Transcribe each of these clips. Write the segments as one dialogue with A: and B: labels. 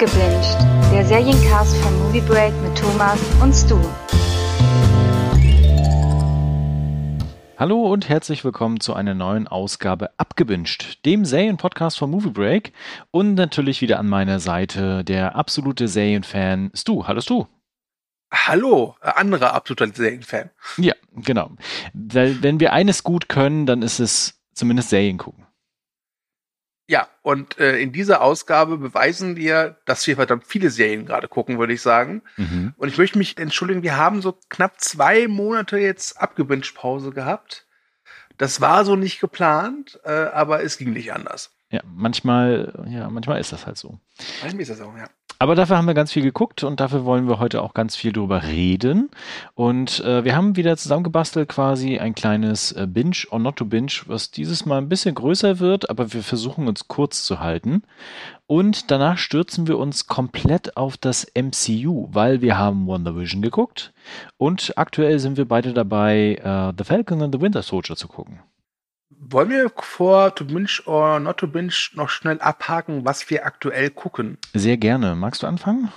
A: Abgebinged, der Seriencast von Movie Break mit Thomas und Stu.
B: Hallo und herzlich willkommen zu einer neuen Ausgabe Abgebinged, dem Serienpodcast von Movie Break und natürlich wieder an meiner Seite der absolute Serienfan Stu. Hallo Stu.
C: Hallo, äh, anderer absoluter Serienfan.
B: Ja, genau. Weil wenn wir eines gut können, dann ist es zumindest Serien gucken.
C: Ja, und äh, in dieser Ausgabe beweisen wir, dass wir verdammt viele Serien gerade gucken, würde ich sagen. Mhm. Und ich möchte mich entschuldigen, wir haben so knapp zwei Monate jetzt Abgewünscht-Pause gehabt. Das war so nicht geplant, äh, aber es ging nicht anders.
B: Ja, manchmal, ja, manchmal ist das halt so.
C: Manchmal ist das auch, ja.
B: Aber dafür haben wir ganz viel geguckt und dafür wollen wir heute auch ganz viel drüber reden. Und äh, wir haben wieder zusammengebastelt quasi ein kleines äh, Binge or not to Binge, was dieses Mal ein bisschen größer wird, aber wir versuchen uns kurz zu halten. Und danach stürzen wir uns komplett auf das MCU, weil wir haben Wonder Vision geguckt und aktuell sind wir beide dabei, äh, The Falcon and the Winter Soldier zu gucken.
C: Wollen wir vor To Binge or Not to Binge noch schnell abhaken, was wir aktuell gucken?
B: Sehr gerne. Magst du anfangen?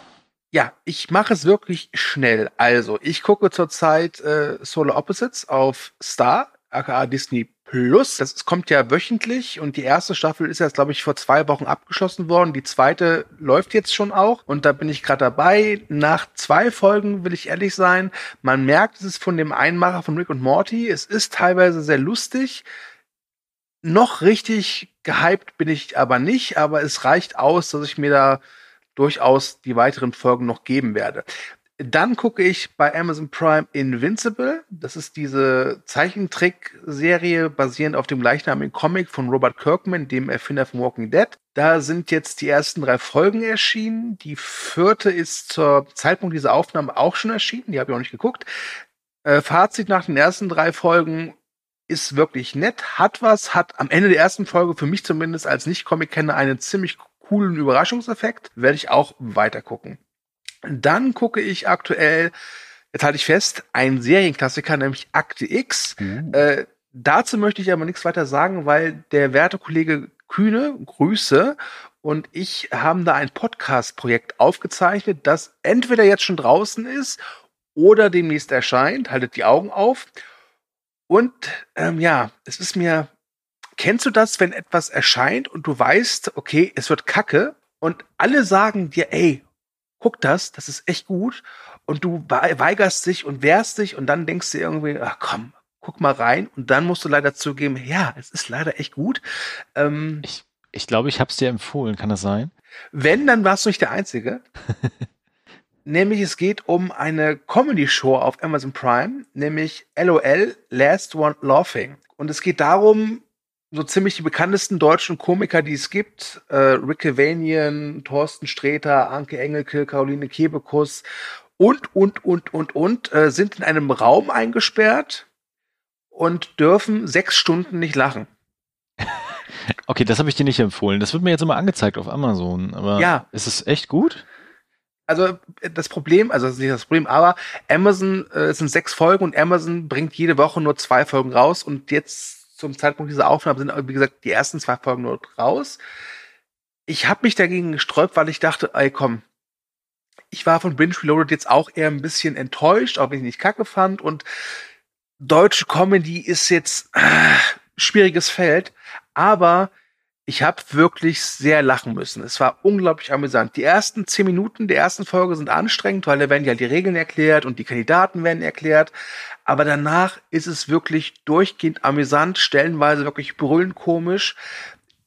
C: Ja, ich mache es wirklich schnell. Also, ich gucke zurzeit äh, Solar Opposites auf Star, aka Disney Plus. Das kommt ja wöchentlich und die erste Staffel ist jetzt, glaube ich, vor zwei Wochen abgeschlossen worden. Die zweite läuft jetzt schon auch und da bin ich gerade dabei. Nach zwei Folgen will ich ehrlich sein, man merkt, es ist von dem Einmacher von Rick und Morty. Es ist teilweise sehr lustig. Noch richtig gehypt bin ich aber nicht, aber es reicht aus, dass ich mir da durchaus die weiteren Folgen noch geben werde. Dann gucke ich bei Amazon Prime Invincible. Das ist diese Zeichentrickserie basierend auf dem gleichnamigen Comic von Robert Kirkman, dem Erfinder von Walking Dead. Da sind jetzt die ersten drei Folgen erschienen. Die vierte ist zur Zeitpunkt dieser Aufnahme auch schon erschienen. Die habe ich auch nicht geguckt. Äh, Fazit nach den ersten drei Folgen ist wirklich nett, hat was, hat am Ende der ersten Folge für mich zumindest als Nicht-Comic-Kenner einen ziemlich coolen Überraschungseffekt. Werde ich auch weiter gucken. Dann gucke ich aktuell, jetzt halte ich fest, einen Serienklassiker, nämlich Akte X. Mhm. Äh, dazu möchte ich aber nichts weiter sagen, weil der werte Kollege Kühne, Grüße, und ich haben da ein Podcast-Projekt aufgezeichnet, das entweder jetzt schon draußen ist oder demnächst erscheint. Haltet die Augen auf. Und ähm, ja, es ist mir, kennst du das, wenn etwas erscheint und du weißt, okay, es wird Kacke und alle sagen dir, ey, guck das, das ist echt gut und du weigerst dich und wehrst dich und dann denkst du irgendwie, ach komm, guck mal rein und dann musst du leider zugeben, ja, es ist leider echt gut.
B: Ähm, ich ich glaube, ich habe es dir empfohlen, kann das sein?
C: Wenn, dann warst du nicht der Einzige. Nämlich es geht um eine Comedy-Show auf Amazon Prime, nämlich LOL, Last One Laughing. Und es geht darum, so ziemlich die bekanntesten deutschen Komiker, die es gibt, äh, Rick Vanian, Thorsten Sträter, Anke Engelke, Caroline Kebekus und, und, und, und, und, äh, sind in einem Raum eingesperrt und dürfen sechs Stunden nicht lachen.
B: Okay, das habe ich dir nicht empfohlen. Das wird mir jetzt immer angezeigt auf Amazon. Aber ja. ist es echt gut?
C: Also das Problem, also das ist nicht das Problem, aber Amazon, äh, es sind sechs Folgen und Amazon bringt jede Woche nur zwei Folgen raus und jetzt zum Zeitpunkt dieser Aufnahme sind, wie gesagt, die ersten zwei Folgen nur raus. Ich habe mich dagegen gesträubt, weil ich dachte, ey komm, ich war von Binge Reloaded jetzt auch eher ein bisschen enttäuscht, auch wenn ich nicht kacke fand und deutsche Comedy ist jetzt äh, schwieriges Feld, aber ich habe wirklich sehr lachen müssen. Es war unglaublich amüsant. Die ersten zehn Minuten der ersten Folge sind anstrengend, weil da werden ja die Regeln erklärt und die Kandidaten werden erklärt. Aber danach ist es wirklich durchgehend amüsant, stellenweise wirklich brüllend komisch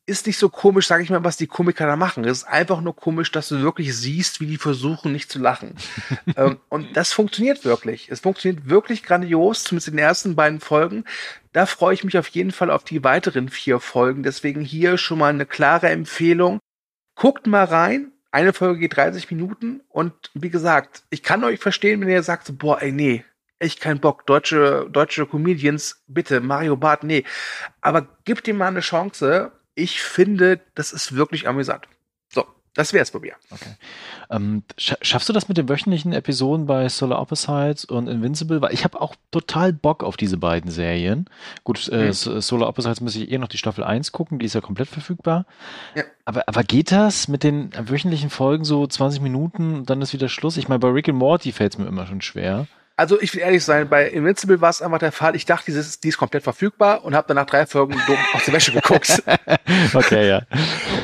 C: ist nicht so komisch, sage ich mal, was die Komiker da machen. Es ist einfach nur komisch, dass du wirklich siehst, wie die versuchen, nicht zu lachen. ähm, und das funktioniert wirklich. Es funktioniert wirklich grandios, zumindest in den ersten beiden Folgen. Da freue ich mich auf jeden Fall auf die weiteren vier Folgen. Deswegen hier schon mal eine klare Empfehlung. Guckt mal rein. Eine Folge geht 30 Minuten. Und wie gesagt, ich kann euch verstehen, wenn ihr sagt, boah, ey, nee, echt keinen Bock. Deutsche, deutsche Comedians, bitte, Mario Barth, nee. Aber gebt ihm mal eine Chance ich finde, das ist wirklich amüsant. So, Das wäre es bei mir.
B: Okay. Ähm, schaffst du das mit den wöchentlichen Episoden bei Solar Opposites und Invincible? Weil ich habe auch total Bock auf diese beiden Serien. Gut, äh, mhm. Solar Opposites muss ich eh noch die Staffel 1 gucken, die ist ja komplett verfügbar. Ja. Aber, aber geht das mit den wöchentlichen Folgen so 20 Minuten und dann ist wieder Schluss? Ich meine, bei Rick and Morty fällt es mir immer schon schwer.
C: Also ich will ehrlich sein, bei Invincible war es einfach der Fall, ich dachte, die ist, die ist komplett verfügbar und habe dann nach drei Folgen dumm aus der Wäsche geguckt.
B: okay, ja.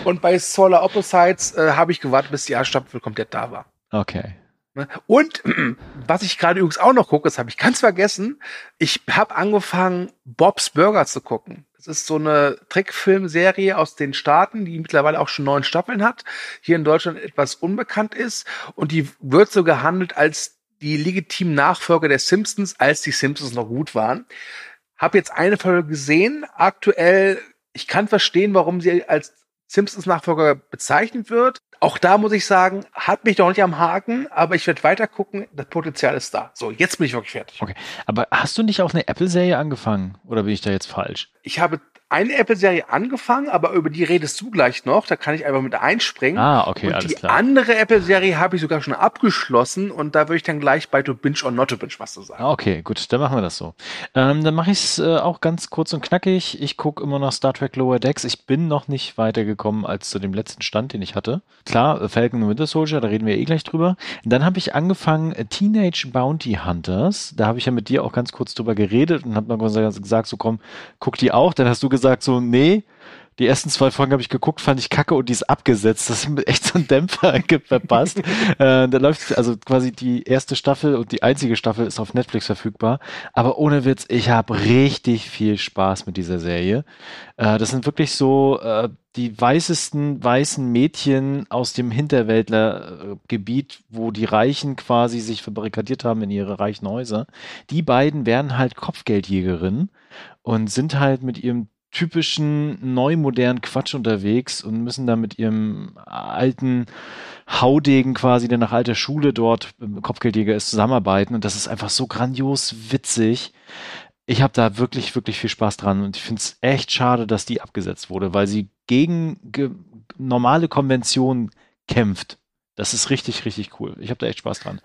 C: Und bei Solar Opposites äh, habe ich gewartet, bis die erste Staffel komplett da war.
B: Okay.
C: Ne? Und was ich gerade übrigens auch noch gucke, das habe ich ganz vergessen, ich habe angefangen, Bob's Burger zu gucken. Das ist so eine Trickfilmserie aus den Staaten, die mittlerweile auch schon neun Staffeln hat, hier in Deutschland etwas unbekannt ist und die wird so gehandelt als die legitimen Nachfolger der Simpsons, als die Simpsons noch gut waren. Hab jetzt eine Folge gesehen. Aktuell, ich kann verstehen, warum sie als Simpsons Nachfolger bezeichnet wird. Auch da muss ich sagen, hat mich doch nicht am Haken, aber ich werde weiter gucken. Das Potenzial ist da. So, jetzt bin ich wirklich fertig.
B: Okay. Aber hast du nicht auch eine Apple-Serie angefangen? Oder bin ich da jetzt falsch?
C: Ich habe eine Apple-Serie angefangen, aber über die redest du gleich noch. Da kann ich einfach mit einspringen.
B: Ah, okay,
C: und
B: alles
C: die
B: klar.
C: Die andere Apple-Serie habe ich sogar schon abgeschlossen und da würde ich dann gleich bei To Binge or Not to Binge was zu sagen.
B: Ah, okay, gut, dann machen wir das so. Ähm, dann mache ich es äh, auch ganz kurz und knackig. Ich gucke immer noch Star Trek Lower Decks. Ich bin noch nicht weitergekommen als zu dem letzten Stand, den ich hatte. Klar, Falcon und Winter Soldier, da reden wir eh gleich drüber. Dann habe ich angefangen äh, Teenage Bounty Hunters. Da habe ich ja mit dir auch ganz kurz drüber geredet und habe mal gesagt, so komm, guck die auch. Dann hast du gesagt so, nee, die ersten zwei Folgen habe ich geguckt, fand ich kacke und die ist abgesetzt. Das ist echt so ein Dämpfer verpasst. äh, da läuft also quasi die erste Staffel und die einzige Staffel ist auf Netflix verfügbar. Aber ohne Witz, ich habe richtig viel Spaß mit dieser Serie. Äh, das sind wirklich so äh, die weißesten weißen Mädchen aus dem Hinterwäldlergebiet, wo die Reichen quasi sich verbarrikadiert haben in ihre reichen Häuser. Die beiden werden halt Kopfgeldjägerinnen und sind halt mit ihrem typischen neu modernen Quatsch unterwegs und müssen da mit ihrem alten Haudegen quasi, der nach alter Schule dort Kopfgeldjäger ist, zusammenarbeiten. Und das ist einfach so grandios witzig. Ich habe da wirklich, wirklich viel Spaß dran und ich finde es echt schade, dass die abgesetzt wurde, weil sie gegen normale Konventionen kämpft. Das ist richtig, richtig cool. Ich habe da echt Spaß dran.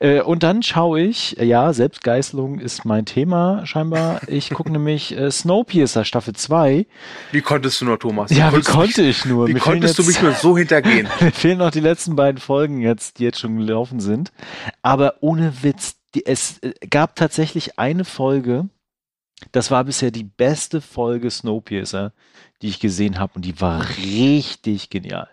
B: Äh, und dann schaue ich, ja, Selbstgeißelung ist mein Thema scheinbar. Ich gucke nämlich äh, Snowpiercer Staffel 2.
C: Wie konntest du nur, Thomas? Wie
B: ja, wie konnte ich nur?
C: Wie Mir konntest jetzt, du mich nur so hintergehen?
B: Mir fehlen noch die letzten beiden Folgen jetzt, die jetzt schon gelaufen sind. Aber ohne Witz, die, es äh, gab tatsächlich eine Folge, das war bisher die beste Folge Snowpiercer, die ich gesehen habe und die war richtig genial.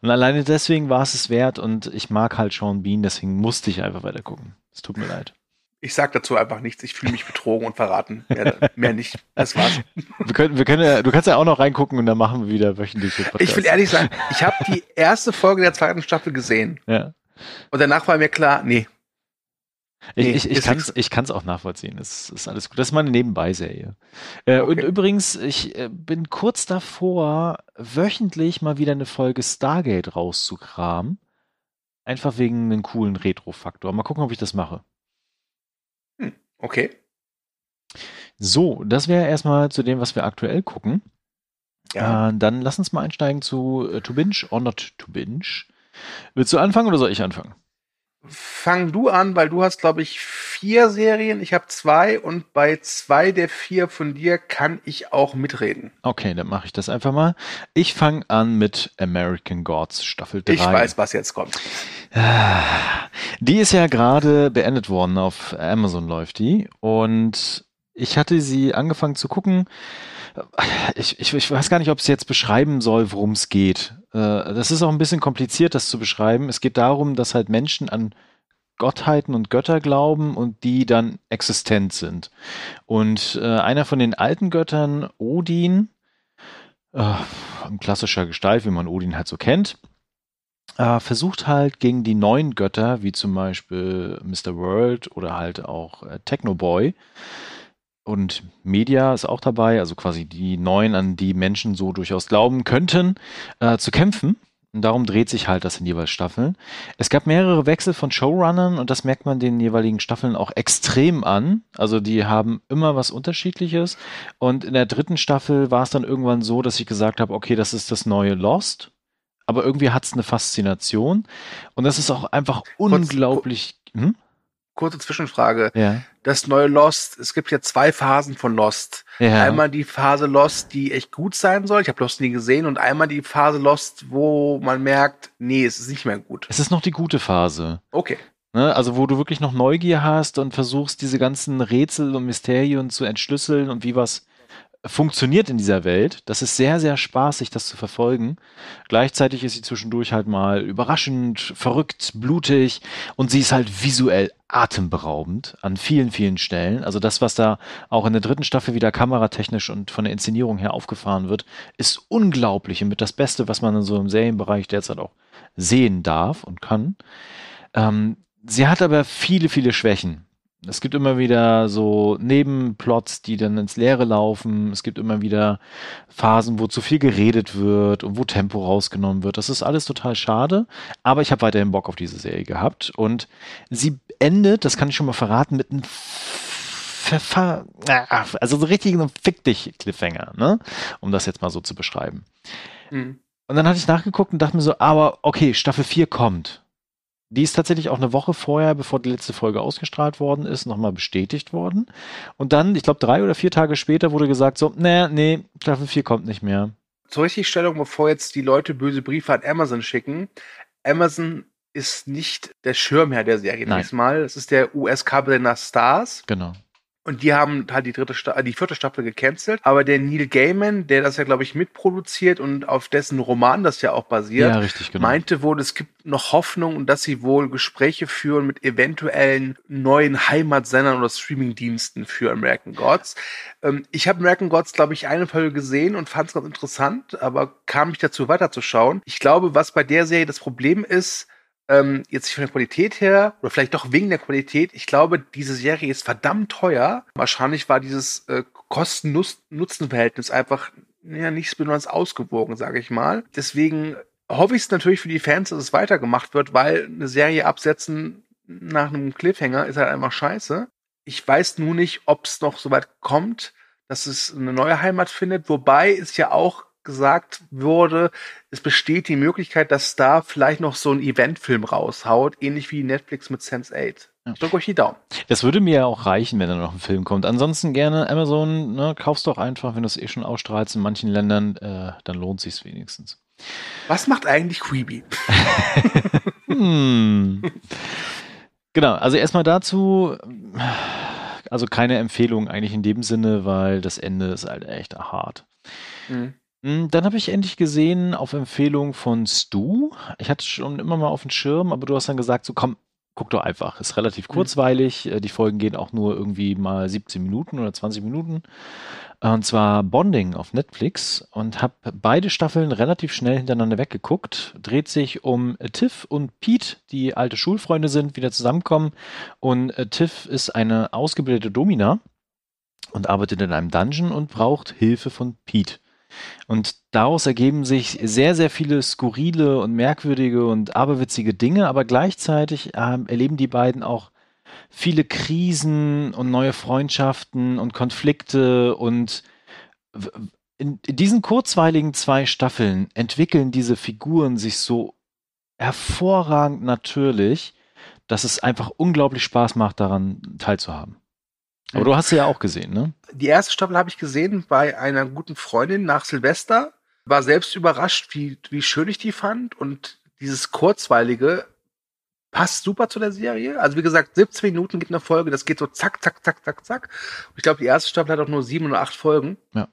B: Und alleine deswegen war es es wert und ich mag halt Sean Bean, deswegen musste ich einfach weiter gucken. Es tut mir leid.
C: Ich sag dazu einfach nichts. Ich fühle mich betrogen und verraten. Mehr, mehr, nicht. Das war's.
B: Wir können, wir können ja, du kannst ja auch noch reingucken und dann machen wir wieder wöchentliche
C: Podcasts. Ich will ehrlich sagen, ich habe die erste Folge der zweiten Staffel gesehen.
B: Ja.
C: Und danach war mir klar, nee,
B: ich, nee, ich, ich kann es ich kann's auch nachvollziehen. Es ist alles gut. Das ist meine Nebenbei-Serie. Äh, okay. Und übrigens, ich äh, bin kurz davor, wöchentlich mal wieder eine Folge Stargate rauszukramen. Einfach wegen einem coolen Retro-Faktor. Mal gucken, ob ich das mache.
C: Hm, okay.
B: So, das wäre erstmal zu dem, was wir aktuell gucken. Ja. Äh, dann lass uns mal einsteigen zu äh, To Binge or Not To Binge. Willst du anfangen oder soll ich anfangen?
C: Fang du an, weil du hast, glaube ich, vier Serien. Ich habe zwei und bei zwei der vier von dir kann ich auch mitreden.
B: Okay, dann mache ich das einfach mal. Ich fange an mit American Gods Staffel 3.
C: Ich weiß, was jetzt kommt.
B: Die ist ja gerade beendet worden. Auf Amazon läuft die. Und ich hatte sie angefangen zu gucken. Ich, ich, ich weiß gar nicht, ob es jetzt beschreiben soll, worum es geht. Äh, das ist auch ein bisschen kompliziert, das zu beschreiben. Es geht darum, dass halt Menschen an Gottheiten und Götter glauben und die dann existent sind. Und äh, einer von den alten Göttern, Odin, äh, in klassischer Gestalt, wie man Odin halt so kennt, äh, versucht halt gegen die neuen Götter, wie zum Beispiel Mr. World oder halt auch äh, Technoboy, und Media ist auch dabei, also quasi die neuen, an die Menschen so durchaus glauben könnten, äh, zu kämpfen. Und darum dreht sich halt das in jeweils Staffeln. Es gab mehrere Wechsel von Showrunnern und das merkt man den jeweiligen Staffeln auch extrem an. Also die haben immer was Unterschiedliches. Und in der dritten Staffel war es dann irgendwann so, dass ich gesagt habe, okay, das ist das neue Lost. aber irgendwie hat es eine Faszination. Und das ist auch einfach unglaublich.
C: Kurz, hm? Kurze Zwischenfrage.
B: Ja.
C: Das neue Lost, es gibt ja zwei Phasen von Lost.
B: Ja.
C: Einmal die Phase Lost, die echt gut sein soll. Ich habe Lost nie gesehen. Und einmal die Phase Lost, wo man merkt, nee, es ist nicht mehr gut.
B: Es ist noch die gute Phase.
C: Okay.
B: Ne, also wo du wirklich noch Neugier hast und versuchst, diese ganzen Rätsel und Mysterien zu entschlüsseln und wie was funktioniert in dieser Welt. Das ist sehr, sehr spaßig, das zu verfolgen. Gleichzeitig ist sie zwischendurch halt mal überraschend, verrückt, blutig und sie ist halt visuell atemberaubend an vielen, vielen Stellen. Also das, was da auch in der dritten Staffel wieder kameratechnisch und von der Inszenierung her aufgefahren wird, ist unglaublich und mit das Beste, was man in so einem Serienbereich derzeit auch sehen darf und kann. Ähm, sie hat aber viele, viele Schwächen. Es gibt immer wieder so Nebenplots, die dann ins Leere laufen. Es gibt immer wieder Phasen, wo zu viel geredet wird und wo Tempo rausgenommen wird. Das ist alles total schade. Aber ich habe weiterhin Bock auf diese Serie gehabt. Und sie endet, das kann ich schon mal verraten, mit einem Verfahr also so richtig ein Fick dich Cliffhanger, ne? Um das jetzt mal so zu beschreiben. Mhm. Und dann hatte ich nachgeguckt und dachte mir so, aber okay, Staffel 4 kommt. Die ist tatsächlich auch eine Woche vorher, bevor die letzte Folge ausgestrahlt worden ist, nochmal bestätigt worden. Und dann, ich glaube, drei oder vier Tage später wurde gesagt, so, nee, nee, Staffel 4 kommt nicht mehr.
C: Zur Richtigstellung, bevor jetzt die Leute böse Briefe an Amazon schicken. Amazon ist nicht der Schirmherr der Serie diesmal. Es ist der US-Kabelender Stars.
B: Genau.
C: Und die haben halt die dritte Sta die vierte Staffel gecancelt. Aber der Neil Gaiman, der das ja, glaube ich, mitproduziert und auf dessen Roman das ja auch basiert,
B: ja, richtig, genau.
C: meinte wohl, es gibt noch Hoffnung, dass sie wohl Gespräche führen mit eventuellen neuen Heimatsendern oder Streamingdiensten für American Gods. Ähm, ich habe American Gods, glaube ich, eine Folge gesehen und fand es ganz interessant, aber kam nicht dazu weiterzuschauen. Ich glaube, was bei der Serie das Problem ist, ähm, jetzt nicht von der Qualität her, oder vielleicht doch wegen der Qualität, ich glaube, diese Serie ist verdammt teuer. Wahrscheinlich war dieses äh, Kosten-Nutzen-Verhältnis einfach ja, nicht besonders ausgewogen, sage ich mal. Deswegen hoffe ich es natürlich für die Fans, dass es weitergemacht wird, weil eine Serie absetzen nach einem Cliffhanger ist halt einfach scheiße. Ich weiß nur nicht, ob es noch so weit kommt, dass es eine neue Heimat findet, wobei es ja auch gesagt wurde, es besteht die Möglichkeit, dass da vielleicht noch so ein Eventfilm raushaut, ähnlich wie Netflix mit Sense8. Ich drücke euch die Daumen.
B: Das würde mir ja auch reichen, wenn da noch ein Film kommt. Ansonsten gerne Amazon, ne, kaufst doch einfach, wenn du es eh schon ausstrahlst in manchen Ländern, äh, dann lohnt sich's wenigstens.
C: Was macht eigentlich Creepy?
B: hm. Genau, also erstmal dazu, also keine Empfehlung eigentlich in dem Sinne, weil das Ende ist halt echt hart. Mhm. Hm, dann habe ich endlich gesehen, auf Empfehlung von Stu. Ich hatte schon immer mal auf dem Schirm, aber du hast dann gesagt, so komm, guck doch einfach. Ist relativ mhm. kurzweilig. Mhm. Die Folgen gehen auch nur irgendwie mal 17 Minuten oder 20 Minuten. Und zwar Bonding auf Netflix und habe beide Staffeln relativ schnell hintereinander weggeguckt. Dreht sich um Tiff und Pete, die alte Schulfreunde sind, wieder zusammenkommen. Und äh, Tiff ist eine ausgebildete Domina und arbeitet in einem Dungeon und braucht Hilfe von Pete. Und daraus ergeben sich sehr, sehr viele skurrile und merkwürdige und aberwitzige Dinge, aber gleichzeitig äh, erleben die beiden auch viele Krisen und neue Freundschaften und Konflikte und in, in diesen kurzweiligen zwei Staffeln entwickeln diese Figuren sich so hervorragend natürlich, dass es einfach unglaublich Spaß macht, daran teilzuhaben. Aber du hast sie ja auch gesehen, ne?
C: Die erste Staffel habe ich gesehen bei einer guten Freundin nach Silvester. War selbst überrascht, wie, wie schön ich die fand. Und dieses Kurzweilige passt super zu der Serie. Also wie gesagt, 17 Minuten gibt eine Folge, das geht so zack, zack, zack, zack, zack. Und ich glaube, die erste Staffel hat auch nur sieben oder acht Folgen.
B: Ja.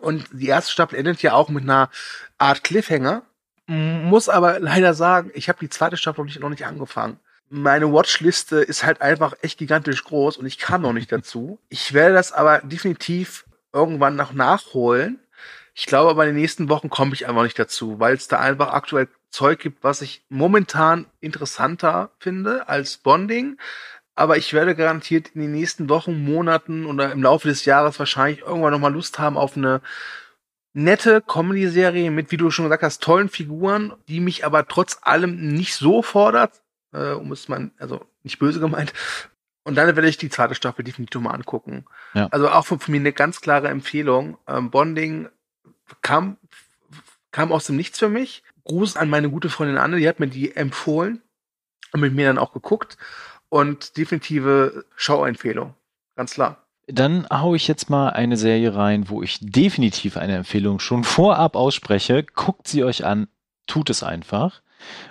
C: Und die erste Staffel endet ja auch mit einer Art Cliffhanger. Muss aber leider sagen, ich habe die zweite Staffel noch nicht, noch nicht angefangen meine Watchliste ist halt einfach echt gigantisch groß und ich kam noch nicht dazu. Ich werde das aber definitiv irgendwann noch nachholen. Ich glaube aber in den nächsten Wochen komme ich einfach nicht dazu, weil es da einfach aktuell Zeug gibt, was ich momentan interessanter finde als Bonding. Aber ich werde garantiert in den nächsten Wochen, Monaten oder im Laufe des Jahres wahrscheinlich irgendwann nochmal Lust haben auf eine nette Comedy-Serie mit, wie du schon gesagt hast, tollen Figuren, die mich aber trotz allem nicht so fordert, äh, um es mal, also nicht böse gemeint. Und dann werde ich die zweite Staffel definitiv mal angucken. Ja. Also auch von, von, mir eine ganz klare Empfehlung. Ähm, Bonding kam, kam aus dem Nichts für mich. Gruß an meine gute Freundin Anne, die hat mir die empfohlen und mit mir dann auch geguckt. Und definitive Schauempfehlung. Ganz klar.
B: Dann haue ich jetzt mal eine Serie rein, wo ich definitiv eine Empfehlung schon vorab ausspreche. Guckt sie euch an, tut es einfach.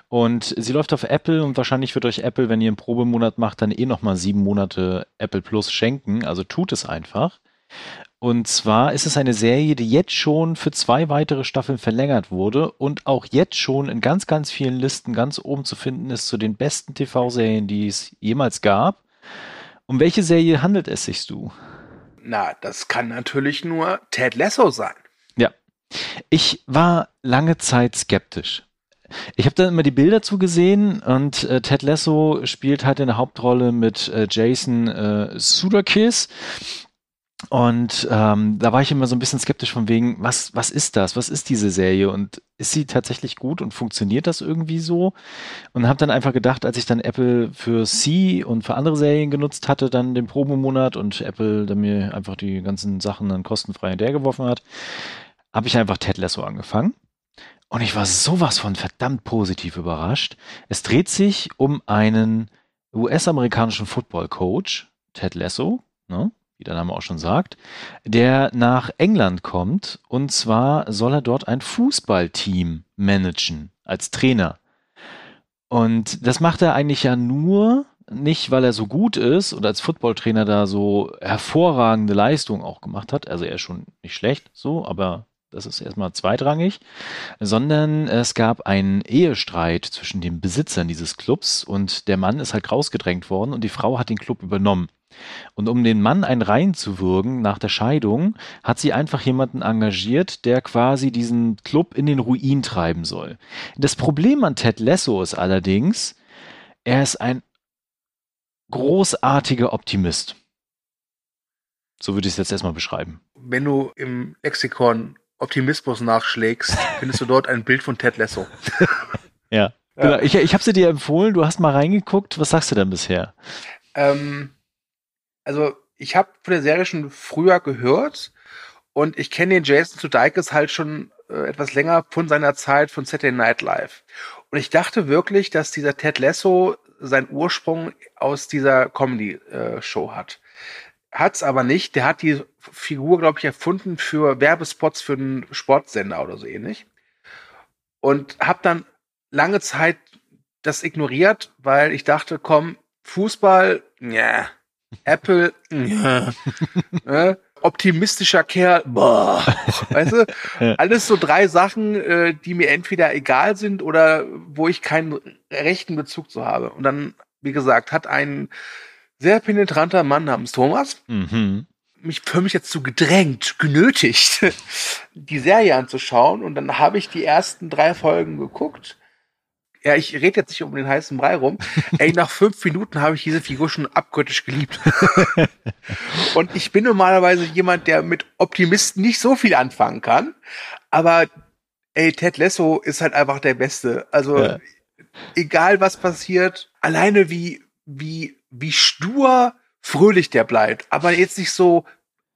B: Und sie läuft auf Apple und wahrscheinlich wird euch Apple, wenn ihr einen Probemonat macht, dann eh nochmal sieben Monate Apple Plus schenken. Also tut es einfach. Und zwar ist es eine Serie, die jetzt schon für zwei weitere Staffeln verlängert wurde und auch jetzt schon in ganz, ganz vielen Listen ganz oben zu finden ist zu den besten TV-Serien, die es jemals gab. Um welche Serie handelt es sich, du?
C: Na, das kann natürlich nur Ted Lasso sein.
B: Ja. Ich war lange Zeit skeptisch. Ich habe da immer die Bilder zugesehen und äh, Ted Lasso spielt halt in der Hauptrolle mit äh, Jason äh, Sudeikis und ähm, da war ich immer so ein bisschen skeptisch von wegen, was, was ist das? Was ist diese Serie? Und ist sie tatsächlich gut und funktioniert das irgendwie so? Und habe dann einfach gedacht, als ich dann Apple für C und für andere Serien genutzt hatte, dann den Probemonat und Apple dann mir einfach die ganzen Sachen dann kostenfrei hinterhergeworfen hat, habe ich einfach Ted Lasso angefangen. Und ich war sowas von verdammt positiv überrascht. Es dreht sich um einen US-amerikanischen Football-Coach, Ted Lasso, ne? wie der Name auch schon sagt, der nach England kommt und zwar soll er dort ein Fußballteam managen als Trainer. Und das macht er eigentlich ja nur nicht, weil er so gut ist oder als Footballtrainer da so hervorragende Leistung auch gemacht hat. Also er ist schon nicht schlecht, so, aber das ist erstmal zweitrangig, sondern es gab einen Ehestreit zwischen den Besitzern dieses Clubs und der Mann ist halt rausgedrängt worden und die Frau hat den Club übernommen. Und um den Mann ein Rein zu würgen nach der Scheidung, hat sie einfach jemanden engagiert, der quasi diesen Club in den Ruin treiben soll. Das Problem an Ted Lasso ist allerdings, er ist ein großartiger Optimist. So würde ich es jetzt erstmal beschreiben.
C: Wenn du im Lexikon Optimismus nachschlägst, findest du dort ein Bild von Ted Lasso.
B: ja. ja. Genau. Ich, ich habe sie dir empfohlen, du hast mal reingeguckt. Was sagst du denn bisher?
C: Ähm, also ich habe von der Serie schon früher gehört und ich kenne den Jason Sudeikis halt schon äh, etwas länger von seiner Zeit von Saturday Night Live. Und ich dachte wirklich, dass dieser Ted Lasso seinen Ursprung aus dieser Comedy-Show äh, hat. Hat's aber nicht. Der hat die Figur, glaube ich, erfunden für Werbespots für einen Sportsender oder so ähnlich. Und habe dann lange Zeit das ignoriert, weil ich dachte, komm, Fußball, ja, Apple, ja. äh, optimistischer Kerl, boah, weißt du, alles so drei Sachen, äh, die mir entweder egal sind oder wo ich keinen rechten Bezug zu habe. Und dann, wie gesagt, hat ein sehr penetranter Mann namens Thomas mhm. mich für mich jetzt so gedrängt, genötigt, die Serie anzuschauen. Und dann habe ich die ersten drei Folgen geguckt ja, ich rede jetzt nicht um den heißen Brei rum. Ey, nach fünf Minuten habe ich diese Figur schon abgöttisch geliebt. und ich bin normalerweise jemand, der mit Optimisten nicht so viel anfangen kann. Aber ey, Ted Lasso ist halt einfach der Beste. Also, ja. egal was passiert, alleine wie, wie, wie stur fröhlich der bleibt. Aber jetzt nicht so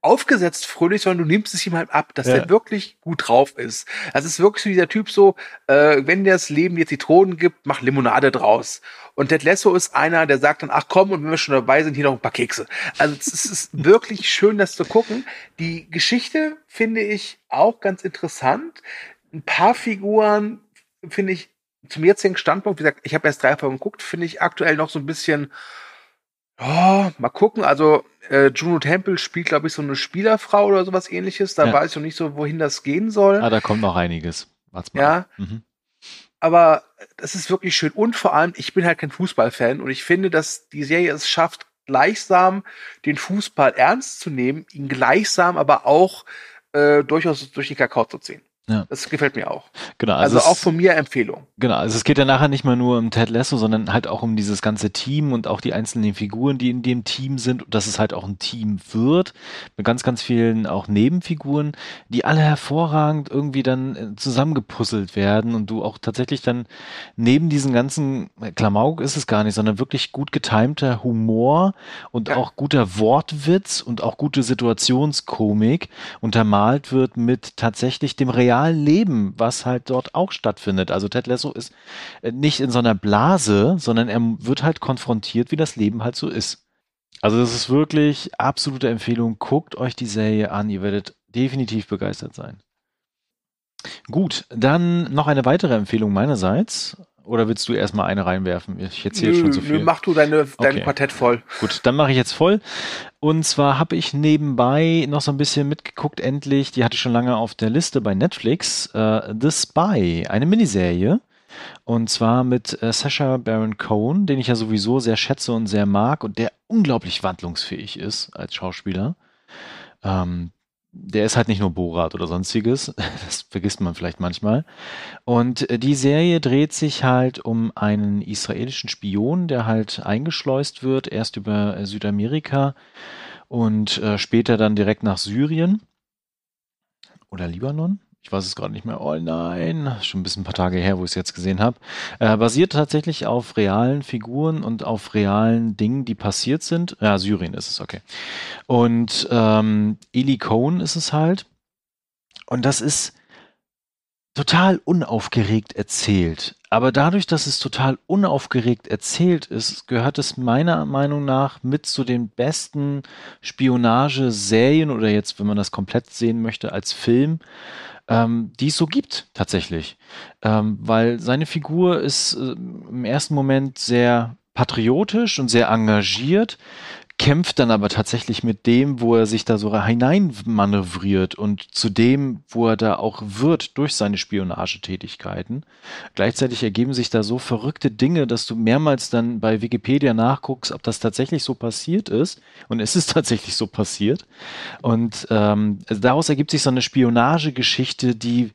C: aufgesetzt fröhlich, sondern du nimmst es ihm halt ab, dass ja. er wirklich gut drauf ist. Das ist wirklich so dieser Typ so, äh, wenn dir das Leben dir Zitronen gibt, mach Limonade draus. Und Ted Lasso ist einer, der sagt dann, ach komm, und wenn wir schon dabei sind, hier noch ein paar Kekse. Also es ist wirklich schön, das zu gucken. Die Geschichte finde ich auch ganz interessant. Ein paar Figuren finde ich zum jetzigen Standpunkt, wie gesagt, ich habe erst drei Folgen geguckt, finde ich aktuell noch so ein bisschen Oh, mal gucken. Also äh, Juno Temple spielt, glaube ich, so eine Spielerfrau oder sowas ähnliches. Da ja. weiß ich noch nicht so, wohin das gehen soll.
B: Ah, da kommt noch einiges.
C: Wart's mal. Ja. Mhm. Aber das ist wirklich schön. Und vor allem, ich bin halt kein Fußballfan und ich finde, dass die Serie es schafft, gleichsam den Fußball ernst zu nehmen, ihn gleichsam aber auch äh, durchaus durch die Kakao zu ziehen. Ja. Das gefällt mir auch.
B: Genau.
C: Also, also auch von mir Empfehlung.
B: Genau. Also es geht ja nachher nicht mal nur um Ted Lasso, sondern halt auch um dieses ganze Team und auch die einzelnen Figuren, die in dem Team sind und dass es halt auch ein Team wird mit ganz, ganz vielen auch Nebenfiguren, die alle hervorragend irgendwie dann äh, zusammengepuzzelt werden und du auch tatsächlich dann neben diesen ganzen äh, Klamauk ist es gar nicht, sondern wirklich gut getimter Humor und ja. auch guter Wortwitz und auch gute Situationskomik untermalt wird mit tatsächlich dem Real realen Leben, was halt dort auch stattfindet. Also Ted Lasso ist äh, nicht in so einer Blase, sondern er wird halt konfrontiert, wie das Leben halt so ist. Also das ist wirklich absolute Empfehlung. Guckt euch die Serie an, ihr werdet definitiv begeistert sein. Gut, dann noch eine weitere Empfehlung meinerseits. Oder willst du erstmal eine reinwerfen? Ich erzähle schon so viel. Nö,
C: mach du deine, dein
B: Okay.
C: Quartett voll.
B: Gut, dann mache ich jetzt voll. Und zwar habe ich nebenbei noch so ein bisschen mitgeguckt, endlich, die hatte ich schon lange auf der Liste bei Netflix, äh, The Spy, eine Miniserie. Und zwar mit äh, Sacha Baron Cohen, den ich ja sowieso sehr schätze und sehr mag und der unglaublich wandlungsfähig ist als Schauspieler. Ähm, der ist halt nicht nur Borat oder sonstiges, das vergisst man vielleicht manchmal. Und äh, die Serie dreht sich halt um einen israelischen Spion, der halt eingeschleust wird, erst über äh, Südamerika und äh, später dann direkt nach Syrien oder Libanon. Ich weiß es gerade nicht mehr. Oh nein, schon ein bisschen ein paar Tage her, wo ich es jetzt gesehen habe. Äh, basiert tatsächlich auf realen Figuren und auf realen Dingen, die passiert sind. Ja, Syrien ist es, okay. Und ähm, Eli Cohen ist es halt. Und das ist total unaufgeregt erzählt. Aber dadurch, dass es total unaufgeregt erzählt ist, gehört es meiner Meinung nach mit zu den besten Spionageserien oder jetzt, wenn man das komplett sehen möchte, als Film, ähm, die es so gibt, tatsächlich. Ähm, weil seine Figur ist äh, im ersten Moment sehr patriotisch und sehr engagiert, kämpft dann aber tatsächlich mit dem, wo er sich da so hineinmanövriert und zu dem, wo er da auch wird durch seine Spionagetätigkeiten. Gleichzeitig ergeben sich da so verrückte Dinge, dass du mehrmals dann bei Wikipedia nachguckst, ob das tatsächlich so passiert ist. Und es ist tatsächlich so passiert. Und ähm, daraus ergibt sich so eine Spionagegeschichte, die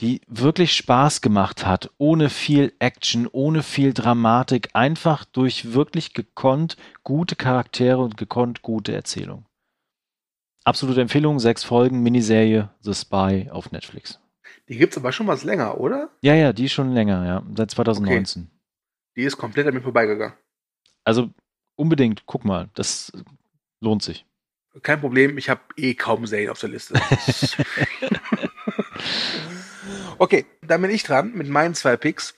B: die wirklich Spaß gemacht hat, ohne viel Action, ohne viel Dramatik, einfach durch wirklich gekonnt gute Charaktere und gekonnt gute Erzählung. Absolute Empfehlung, sechs Folgen, Miniserie The Spy auf Netflix.
C: Die gibt's aber schon was länger, oder?
B: Ja, ja, die schon länger, ja, seit 2019.
C: Die ist komplett an mir vorbeigegangen.
B: Also unbedingt, guck mal, das lohnt sich.
C: Kein Problem, ich habe eh kaum Serien auf der Liste. okay, dann bin ich dran mit meinen zwei Picks.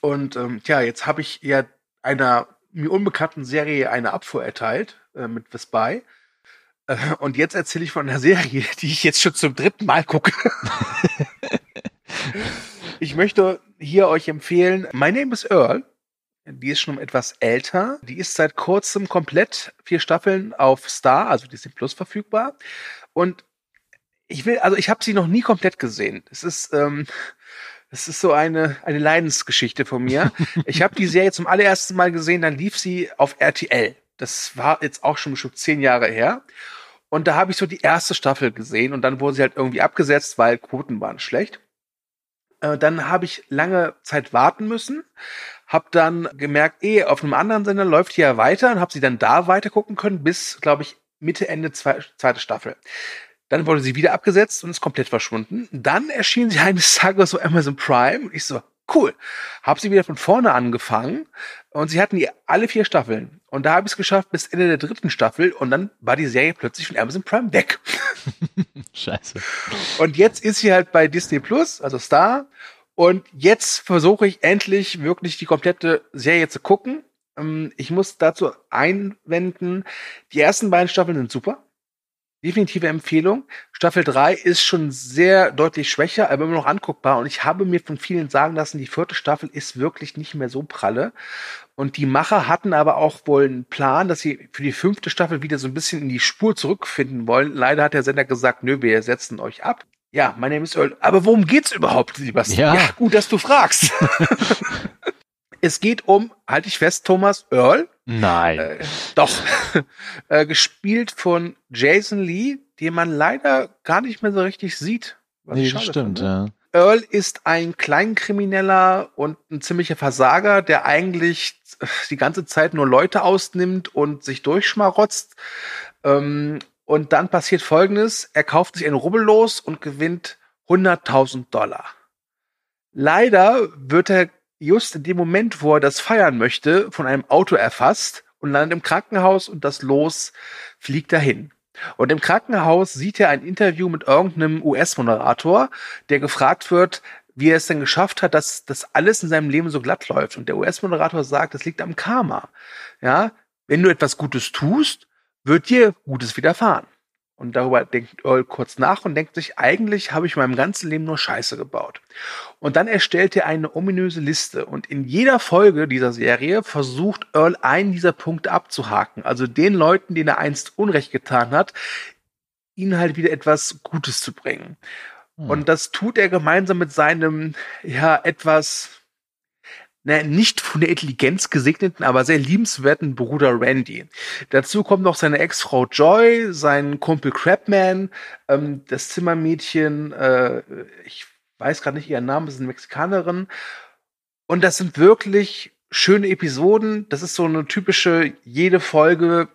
C: Und ähm, tja, jetzt habe ich ja einer mir unbekannten Serie eine Abfuhr erteilt äh, mit The Spy. Äh, und jetzt erzähle ich von einer Serie, die ich jetzt schon zum dritten Mal gucke. ich möchte hier euch empfehlen, My Name is Earl. Die ist schon etwas älter. Die ist seit kurzem komplett vier Staffeln auf Star, also Disney Plus verfügbar. Und ich will, also ich habe sie noch nie komplett gesehen. Es ist, ähm, es ist so eine eine Leidensgeschichte von mir. ich habe die Serie zum allerersten Mal gesehen, dann lief sie auf RTL. Das war jetzt auch schon schon zehn Jahre her. Und da habe ich so die erste Staffel gesehen und dann wurde sie halt irgendwie abgesetzt, weil Quoten waren schlecht. Äh, dann habe ich lange Zeit warten müssen, habe dann gemerkt, eh, auf einem anderen Sender läuft die ja weiter und habe sie dann da weiter gucken können, bis, glaube ich, Mitte, Ende zwei, zweite Staffel. Dann wurde sie wieder abgesetzt und ist komplett verschwunden. Dann erschien sie eines Tages auf Amazon Prime und ich so, cool. Hab sie wieder von vorne angefangen und sie hatten die alle vier Staffeln. Und da habe ich es geschafft bis Ende der dritten Staffel und dann war die Serie plötzlich von Amazon Prime weg.
B: Scheiße.
C: Und jetzt ist sie halt bei Disney Plus, also Star. Und jetzt versuche ich endlich wirklich die komplette Serie zu gucken. Ähm, Ich muss dazu einwenden, die ersten beiden Staffeln sind super. Definitive Empfehlung. Staffel 3 ist schon sehr deutlich schwächer, aber immer noch anguckbar. Und ich habe mir von vielen sagen lassen, die vierte Staffel ist wirklich nicht mehr so pralle. Und die Macher hatten aber auch wohl einen Plan, dass sie für die fünfte Staffel wieder so ein bisschen in die Spur zurückfinden wollen. Leider hat der Sender gesagt, nö, wir setzen euch ab. Ja, mein Name ist Earl. Aber worum geht's überhaupt, lieber Steve?
B: Ja.
C: gut, dass du fragst. es geht um, halte ich fest, Thomas Earl.
B: Nein.
C: Äh, doch. äh, gespielt von Jason Lee, den man leider gar nicht mehr so richtig sieht. Was
B: nee, das stimmt,
C: finde.
B: ja.
C: Earl ist ein Kleinkrimineller und ein ziemlicher Versager, der eigentlich die ganze Zeit nur Leute ausnimmt und sich durchschmarotzt. Ähm, und dann passiert Folgendes. Er kauft sich ein Rubbellos und gewinnt 100.000 Dollar. Leider wird er just in dem Moment, wo er das feiern möchte, von einem Auto erfasst und landet im Krankenhaus und das Los fliegt dahin. Und im Krankenhaus sieht er ein Interview mit irgendeinem US-Moderator, der gefragt wird, wie er es denn geschafft hat, dass das alles in seinem Leben so glatt läuft. Und der US-Moderator sagt, das liegt am Karma. Ja, wenn du etwas Gutes tust, wird dir Gutes widerfahren. Und darüber denkt Earl kurz nach und denkt sich, eigentlich habe ich meinem ganzen Leben nur Scheiße gebaut. Und dann erstellt er eine ominöse Liste. Und in jeder Folge dieser Serie versucht Earl einen dieser Punkte abzuhaken. Also den Leuten, denen er einst Unrecht getan hat, ihnen halt wieder etwas Gutes zu bringen. Hm. Und das tut er gemeinsam mit seinem, ja, etwas ne, nicht von der Intelligenz gesegneten, aber sehr liebenswerten Bruder Randy. Dazu kommt noch seine Ex-Frau Joy, sein Kumpel Crabman, ähm, das Zimmermädchen, äh, ich weiß gerade nicht ihren Namen, das ist eine Mexikanerin. Und das sind wirklich schöne Episoden. Das ist so eine typische, jede Folge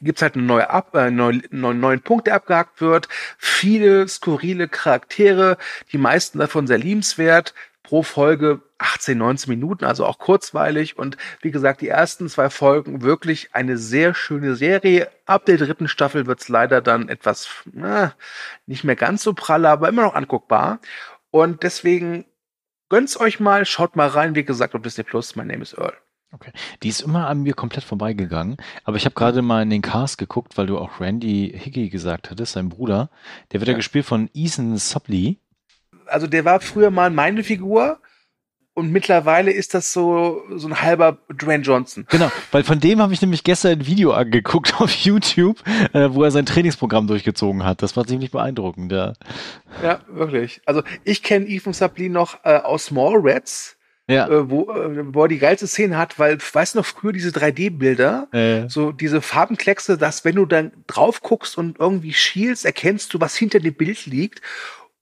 C: gibt's halt eine neue Ab äh, neue, neuen Punkt, der abgehakt wird. Viele skurrile Charaktere, die meisten davon sehr liebenswert pro Folge 18, 19 Minuten, also auch kurzweilig. Und wie gesagt, die ersten zwei Folgen wirklich eine sehr schöne Serie. Ab der dritten Staffel wird's leider dann etwas na, nicht mehr ganz so pralle, aber immer noch anguckbar. Und deswegen gönnt's euch mal, schaut mal rein, wie gesagt, auf Disney Plus. My name is Earl.
B: Okay. Die ist immer an mir komplett vorbeigegangen. Aber ich habe gerade mal in den Cast geguckt, weil du auch Randy Hickey gesagt hattest, sein Bruder. Der wird ja, ja gespielt von Ethan Supley
C: also der war früher mal meine Figur und mittlerweile ist das so so ein halber Dwayne Johnson.
B: Genau, weil von dem habe ich nämlich gestern ein Video angeguckt auf YouTube, äh, wo er sein Trainingsprogramm durchgezogen hat. Das war ziemlich beeindruckend, ja.
C: Ja, wirklich. Also ich kenne Ethan Suplee noch äh, aus Small Rats. Ja. Äh, wo, äh, wo er die geilste Szene hat, weil, weißt du noch, früher diese 3D-Bilder, äh. so diese Farbenkleckse, dass wenn du dann drauf guckst und irgendwie schielst, erkennst du, was hinter dem Bild liegt.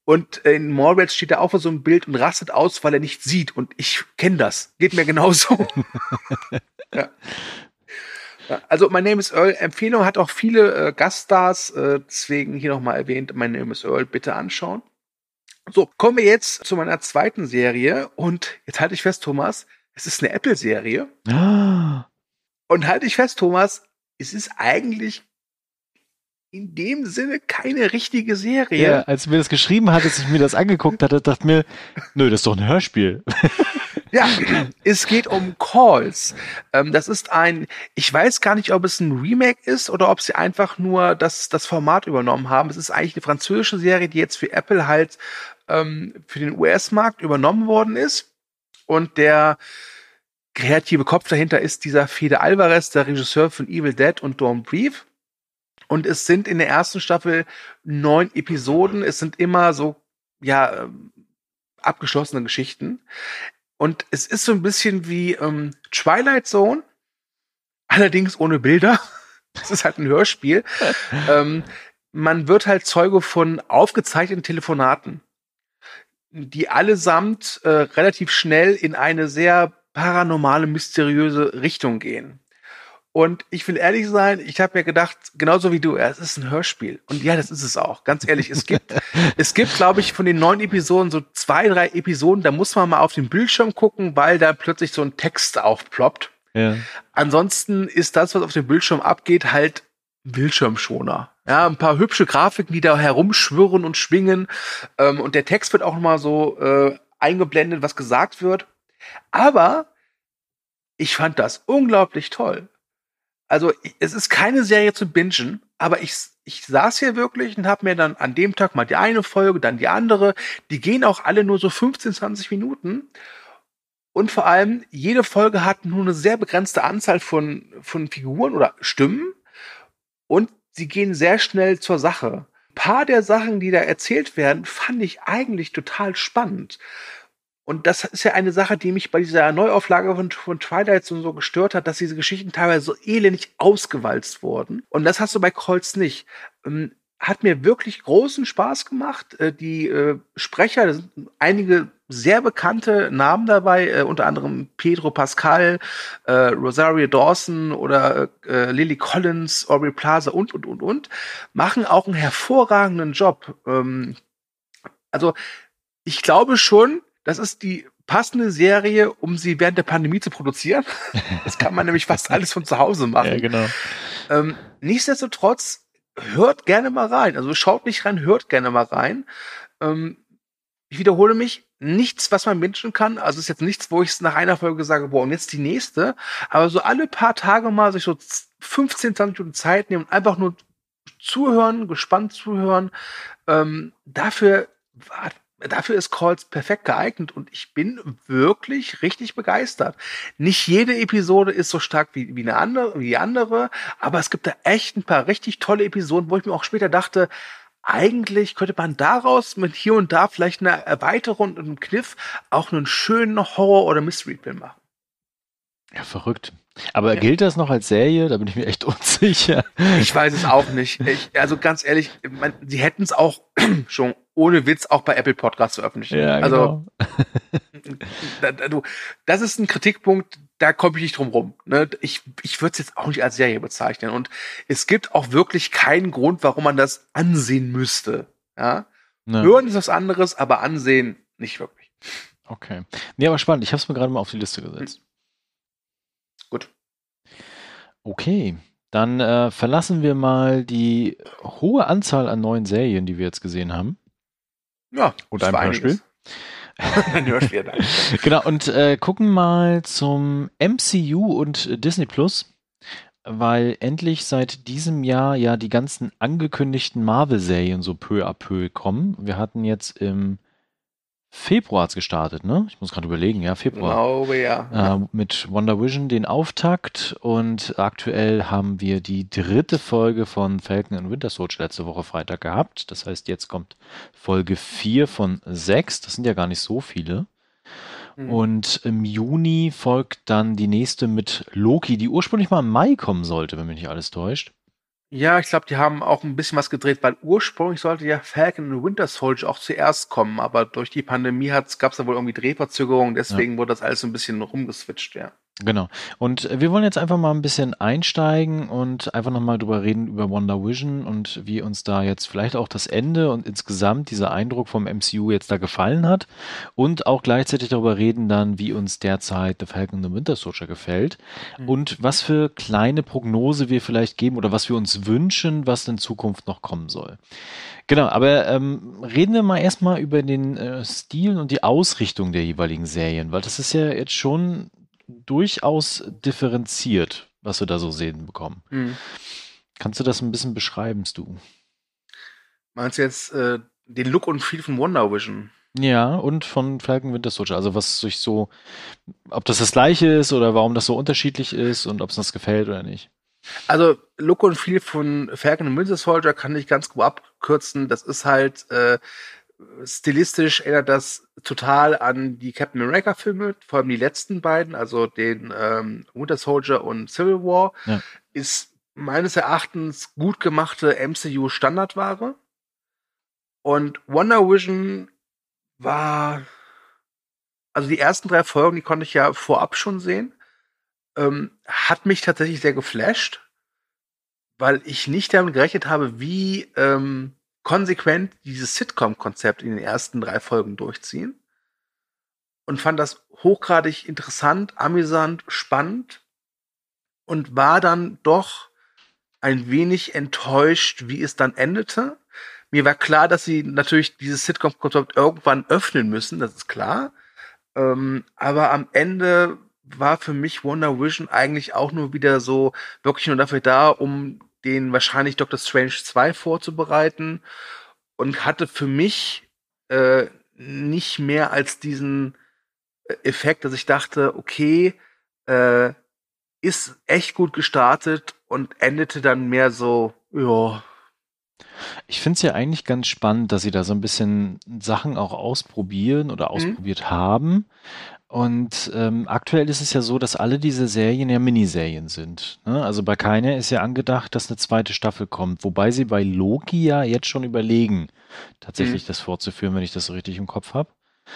C: Und in Mallrats steht er auch vor so einem Bild und rastet aus, weil er nicht sieht. Und ich kenne das. Geht mir genauso. ja. Also, My Name is Earl. Empfehlung hat auch viele äh, Gaststars. Äh, deswegen hier nochmal erwähnt, My Name is Earl. Bitte anschauen. So, kommen wir jetzt zu meiner zweiten Serie. Und jetzt halte ich fest, Thomas. Es ist eine Apple-Serie. Ah. Und halte ich fest, Thomas. Es ist eigentlich in dem Sinne keine richtige Serie. Ja,
B: als du mir das geschrieben hattest, ich mir das angeguckt hatte, dachte mir, nö, das ist doch ein Hörspiel.
C: ja, es geht um Calls. Ähm, das ist ein, ich weiß gar nicht, ob es ein Remake ist oder ob sie einfach nur das, das Format übernommen haben. Es ist eigentlich eine französische Serie, die jetzt für Apple halt ähm, für den US-Markt übernommen worden ist. Und der kreative Kopf dahinter ist dieser Fede Alvarez, der Regisseur von Evil Dead und Dawn Brief. Und es sind in der ersten Staffel neun Episoden. Es sind immer so, ja, ähm, abgeschlossene Geschichten. Und es ist so ein bisschen wie ähm, Twilight Zone, allerdings ohne Bilder. Es ist halt ein Hörspiel. ähm, man wird halt Zeuge von aufgezeichneten Telefonaten, die allesamt äh, relativ schnell in eine sehr paranormale, mysteriöse Richtung gehen. Und ich will ehrlich sein, ich habe mir gedacht, genauso wie du, es ist ein Hörspiel. Und ja, das ist es auch. Ganz ehrlich, es gibt, es gibt, glaube ich, von den neun Episoden so zwei, drei Episoden, da muss man mal auf den Bildschirm gucken, weil da plötzlich so ein Text aufploppt. Ja. Ansonsten ist das, was auf dem Bildschirm abgeht, halt Bildschirmschoner. Ja, ein paar hübsche Grafiken, die da herumschwirren und schwingen. Ähm, und der Text wird auch mal so äh, eingeblendet, was gesagt wird. Aber ich fand das unglaublich toll also es ist keine Serie zu bingen, aber ich, ich saß hier wirklich und habe mir dann an dem Tag mal die eine Folge, dann die andere. Die gehen auch alle nur so 15, 20 Minuten. Und vor allem, jede Folge hat nur eine sehr begrenzte Anzahl von, von Figuren oder Stimmen. Und sie gehen sehr schnell zur Sache. Ein paar der Sachen, die da erzählt werden, fand ich eigentlich total spannend. Und das ist ja eine Sache, die mich bei dieser Neuauflage von, von Twilight so, so gestört hat, dass diese Geschichten teilweise so elendig ausgewalzt wurden. Und das hast du bei Colts nicht. Ähm, hat mir wirklich großen Spaß gemacht. Äh, die äh, Sprecher, sind einige sehr bekannte Namen dabei, äh, unter anderem Pedro Pascal, äh, Rosario Dawson oder äh, Lily Collins, Aubrey Plaza und, und, und, und, machen auch einen hervorragenden Job. Ähm, also ich glaube schon, das ist die passende Serie, um sie während der Pandemie zu produzieren. Das kann man nämlich fast alles von zu Hause machen. Ja, genau. Ähm, nichtsdestotrotz hört gerne mal rein. Also schaut nicht rein, hört gerne mal rein. Ähm, ich wiederhole mich, nichts, was man wünschen kann. Also ist jetzt nichts, wo ich nach einer Folge sage, boah, und jetzt die nächste. Aber so alle paar Tage mal sich so 15, 20 Minuten Zeit nehmen und einfach nur zuhören, gespannt zuhören. Ähm, dafür, dafür ist Calls perfekt geeignet und ich bin wirklich richtig begeistert. Nicht jede Episode ist so stark wie, wie eine andere, wie die andere, aber es gibt da echt ein paar richtig tolle Episoden, wo ich mir auch später dachte, eigentlich könnte man daraus mit hier und da vielleicht eine Erweiterung und einem Kniff auch einen schönen Horror- oder Mystery-Film machen.
B: Ja, verrückt. Aber ja. gilt das noch als Serie? Da bin ich mir echt unsicher.
C: Ich weiß es auch nicht. Ich, also ganz ehrlich, man, sie hätten es auch schon ohne Witz auch bei Apple Podcasts veröffentlichen. Ja, also genau. das ist ein Kritikpunkt, da komme ich nicht drum rum. Ne? Ich, ich würde es jetzt auch nicht als Serie bezeichnen. Und es gibt auch wirklich keinen Grund, warum man das ansehen müsste. Ja? Ne. Hören ist was anderes, aber ansehen nicht wirklich.
B: Okay. Nee, aber spannend. Ich habe es mir gerade mal auf die Liste gesetzt.
C: Gut.
B: Okay. Dann äh, verlassen wir mal die hohe Anzahl an neuen Serien, die wir jetzt gesehen haben.
C: Ja,
B: und ein Beispiel. genau, und äh, gucken mal zum MCU und Disney Plus, weil endlich seit diesem Jahr ja die ganzen angekündigten Marvel-Serien so peu à peu kommen. Wir hatten jetzt im Februar hat's gestartet, ne? Ich muss gerade überlegen, ja, Februar.
C: Glaube, ja.
B: Äh, mit Wonder Vision den Auftakt und aktuell haben wir die dritte Folge von Falcon and Winter Soldier letzte Woche Freitag gehabt. Das heißt, jetzt kommt Folge 4 von 6. Das sind ja gar nicht so viele. Mhm. Und im Juni folgt dann die nächste mit Loki, die ursprünglich mal im Mai kommen sollte, wenn mich nicht alles täuscht.
C: Ja, ich glaube, die haben auch ein bisschen was gedreht, weil ursprünglich sollte ja Falcon und Winter Soldier auch zuerst kommen, aber durch die Pandemie gab es da wohl irgendwie Drehverzögerungen, deswegen ja. wurde das alles so ein bisschen rumgeswitcht, ja.
B: Genau. Und wir wollen jetzt einfach mal ein bisschen einsteigen und einfach nochmal drüber reden über Wonder Vision und wie uns da jetzt vielleicht auch das Ende und insgesamt dieser Eindruck vom MCU jetzt da gefallen hat und auch gleichzeitig darüber reden dann, wie uns derzeit The Falcon and the Winter Soldier gefällt mhm. und was für kleine Prognose wir vielleicht geben oder was wir uns wünschen, was in Zukunft noch kommen soll. Genau, aber ähm, reden wir mal erstmal über den äh, Stil und die Ausrichtung der jeweiligen Serien, weil das ist ja jetzt schon durchaus differenziert, was wir da so sehen bekommen. Mhm. Kannst du das ein bisschen beschreiben, du?
C: Meinst du jetzt äh, den Look und Feel von Wonder Vision?
B: Ja, und von Falcon Winter Soldier. Also was sich so, ob das das gleiche ist oder warum das so unterschiedlich ist und ob es uns gefällt oder nicht.
C: Also Look und Feel von Falcon Winter Soldier kann ich ganz gut abkürzen. Das ist halt äh, stilistisch erinnert das total an die Captain America Filme, vor allem die letzten beiden, also den ähm, Winter Soldier und Civil War, ja. ist meines Erachtens gut gemachte MCU Standardware. Und Wonder Vision war, also die ersten drei Folgen, die konnte ich ja vorab schon sehen, ähm, hat mich tatsächlich sehr geflasht, weil ich nicht damit gerechnet habe, wie ähm, konsequent dieses Sitcom-Konzept in den ersten drei Folgen durchziehen und fand das hochgradig interessant, amüsant, spannend und war dann doch ein wenig enttäuscht, wie es dann endete. Mir war klar, dass sie natürlich dieses Sitcom-Konzept irgendwann öffnen müssen, das ist klar. Ähm, aber am Ende war für mich Wonder Vision eigentlich auch nur wieder so wirklich nur dafür da, um den wahrscheinlich Doctor Strange 2 vorzubereiten und hatte für mich äh, nicht mehr als diesen äh, Effekt, dass ich dachte, okay, äh, ist echt gut gestartet und endete dann mehr so, ja.
B: Ich finde es ja eigentlich ganz spannend, dass sie da so ein bisschen Sachen auch ausprobieren oder mhm. ausprobiert mhm. haben. Und ähm, aktuell ist es ja so, dass alle diese Serien ja Miniserien sind. Ne? Also bei keiner ist ja angedacht, dass eine zweite Staffel kommt, wobei sie bei Loki ja jetzt schon überlegen, tatsächlich mhm. das fortzuführen, wenn ich das so richtig im Kopf habe.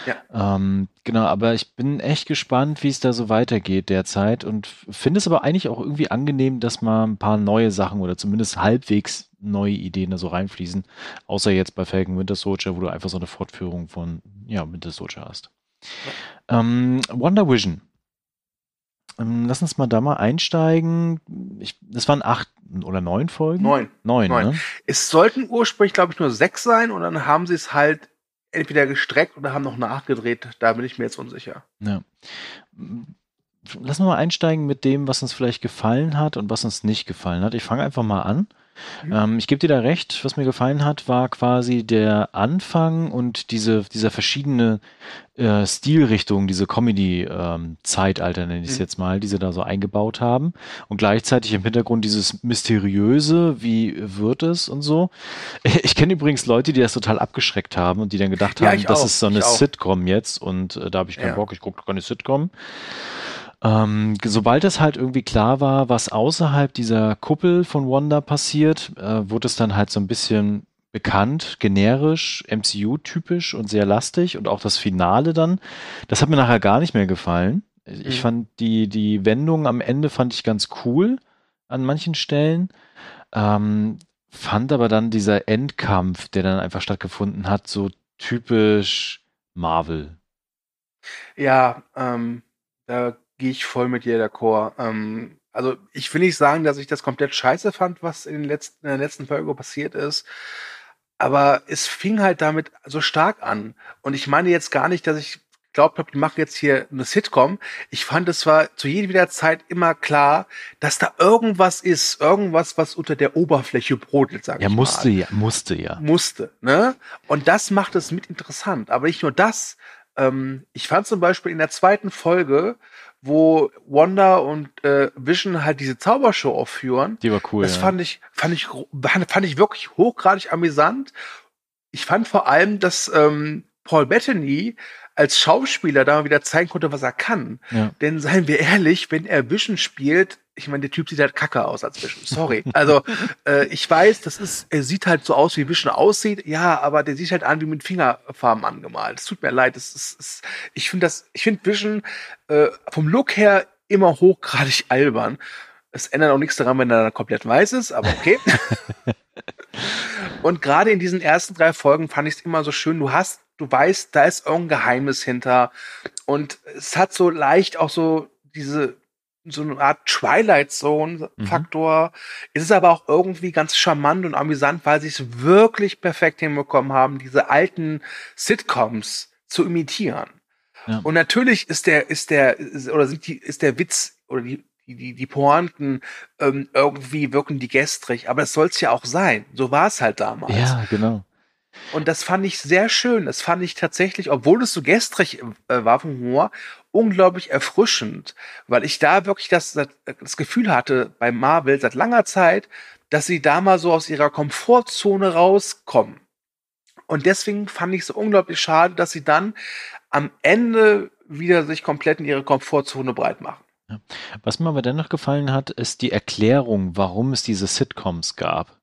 B: Ja. Ähm, genau, aber ich bin echt gespannt, wie es da so weitergeht derzeit und finde es aber eigentlich auch irgendwie angenehm, dass mal ein paar neue Sachen oder zumindest halbwegs neue Ideen da so reinfließen, außer jetzt bei Falcon Winter Soldier, wo du einfach so eine Fortführung von ja, Winter Soldier hast. Ähm, Wonder Vision. ähm, lass uns mal da mal einsteigen. Ich, das waren acht oder neun Folgen?
C: Neun.
B: Neun,
C: Neun.
B: ne?
C: Es sollten ursprünglich, glaube ich, nur sechs sein und dann haben sie es halt entweder gestreckt oder haben noch nachgedreht. Da bin ich mir jetzt unsicher.
B: Ja. Lass uns mal einsteigen mit dem, was uns vielleicht gefallen hat und was uns nicht gefallen hat. Ich fange einfach mal an.
C: Mhm.
B: Ähm, ich gebe dir da recht, was mir gefallen hat, war quasi der Anfang und diese, dieser verschiedene äh, Stilrichtungen, diese Comedy-Zeitalter, nenne ich es
C: Mhm.
B: jetzt mal, die sie da so eingebaut haben. Und gleichzeitig im Hintergrund dieses Mysteriöse, wie wird es und so. Ich kenne übrigens Leute, die das total abgeschreckt haben und die dann gedacht
C: Ja,
B: haben, das
C: auch,
B: ist so eine. Sitcom jetzt und äh, da habe ich keinen
C: Ja.
B: Bock, ich gucke doch keine Sitcom. Ähm, sobald es halt irgendwie klar war, was außerhalb dieser Kuppel von Wanda passiert, äh, wurde es dann halt so ein bisschen bekannt, generisch, MCU-typisch und sehr lastig und auch das Finale dann. Das hat mir nachher gar nicht mehr gefallen. Ich
C: Mhm.
B: fand die, die Wendung am Ende fand ich ganz cool an manchen Stellen. Ähm, fand aber dann dieser Endkampf, der dann einfach stattgefunden hat, so typisch Marvel.
C: Ja, ähm, da gehe ich voll mit dir d'accord. Ähm, also ich will nicht sagen, dass ich das komplett scheiße fand, was in, den letzten, in der letzten Folge passiert ist. Aber es fing halt damit so stark an. Und ich meine jetzt gar nicht, dass ich glaubt habe, die machen jetzt hier eine Sitcom. Ich fand, es war zu jeder Zeit immer klar, dass da irgendwas ist, irgendwas, was unter der Oberfläche brodelt, sag
B: Ja,
C: ich
B: musste
C: mal
B: ja, musste ja.
C: musste. Ne? Und das macht es mit interessant. Aber nicht nur das. Ähm, ich fand zum Beispiel in der zweiten Folge, wo Wanda und äh, Vision halt diese Zaubershow aufführen,
B: Die war cool.
C: das
B: ja.
C: fand ich, fand ich, fand ich wirklich hochgradig amüsant. Ich fand vor allem, dass ähm, Paul Bettany als Schauspieler da mal wieder zeigen konnte, was er kann.
B: Ja.
C: Denn seien wir ehrlich, wenn er Vision spielt, ich meine, der Typ sieht halt kacke aus als Vision. Sorry. Also, äh, ich weiß, das ist, er sieht halt so aus, wie Vision aussieht. Ja, aber der sieht halt an wie mit Fingerfarben angemalt. Es tut mir leid. Das ist, ist ich finde das, ich finde Vision äh, vom Look her immer hochgradig albern. Es ändert auch nichts daran, wenn er dann komplett weiß ist, aber okay. Und gerade in diesen ersten drei Folgen fand ich es immer so schön. Du hast, du weißt, da ist irgendein Geheimnis hinter. Und es hat so leicht auch so diese, so eine Art Twilight Zone Faktor. Es ist aber auch irgendwie ganz charmant und amüsant, weil sie es wirklich perfekt hinbekommen haben, diese alten Sitcoms zu imitieren.
B: Ja.
C: Und natürlich ist der, ist der, oder sind die, ist der Witz oder die, die, die, die Pointen ähm, irgendwie wirken die gestrig, aber es soll es ja auch sein. So war es halt damals.
B: Ja, genau.
C: Und das fand ich sehr schön. Das fand ich tatsächlich, obwohl es so gestrig äh, war vom Humor, unglaublich erfrischend, weil ich da wirklich das, das Gefühl hatte bei Marvel seit langer Zeit, dass sie da mal so aus ihrer Komfortzone rauskommen. Und deswegen fand ich es unglaublich schade, dass sie dann am Ende wieder sich komplett in ihre Komfortzone breit machen.
B: Was mir aber dennoch gefallen hat, ist die Erklärung, warum es diese Sitcoms gab.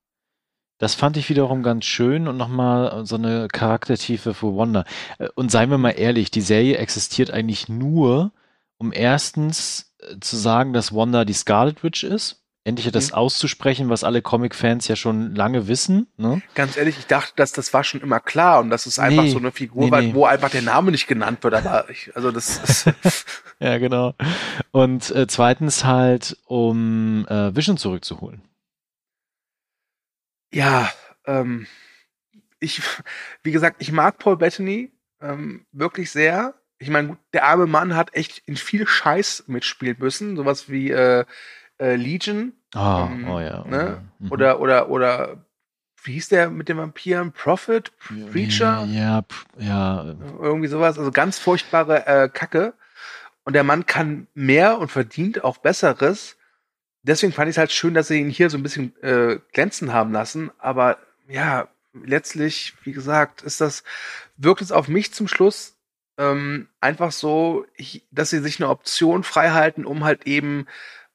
B: Das fand ich wiederum ganz schön und nochmal so eine Charaktertiefe für Wanda. Äh, Und seien wir mal ehrlich, die Serie existiert eigentlich nur, um erstens äh, zu sagen, dass Wanda die Scarlet Witch ist. Endlich das
C: Mhm.
B: auszusprechen, was alle Comic-Fans ja schon lange wissen. Ne?
C: Ganz ehrlich, ich dachte, dass das war schon immer klar und dass es einfach
B: Nee,
C: so eine Figur
B: nee,
C: war,
B: nee.
C: wo einfach der Name nicht genannt wird. Aber ich, also das ist
B: Ja, genau. Und äh, zweitens halt, um äh, Vision zurückzuholen.
C: Ja, ähm, ich, wie gesagt, ich mag Paul Bettany ähm, wirklich sehr. Ich meine, gut, der arme Mann hat echt in viel Scheiß mitspielen müssen, sowas wie äh, äh, Legion
B: Ah,
C: Ähm,
B: oh ja.
C: ne?
B: mhm.
C: oder oder oder wie hieß der mit den Vampiren? Prophet, Preacher,
B: Ja, p- ja.
C: irgendwie sowas. Also ganz furchtbare äh, Kacke. Und der Mann kann mehr und verdient auch Besseres. Deswegen fand ich es halt schön, dass sie ihn hier so ein bisschen äh, glänzen haben lassen. Aber ja, letztlich, wie gesagt, ist das, wirkt es auf mich zum Schluss ähm, einfach so, ich, dass sie sich eine Option freihalten, um halt eben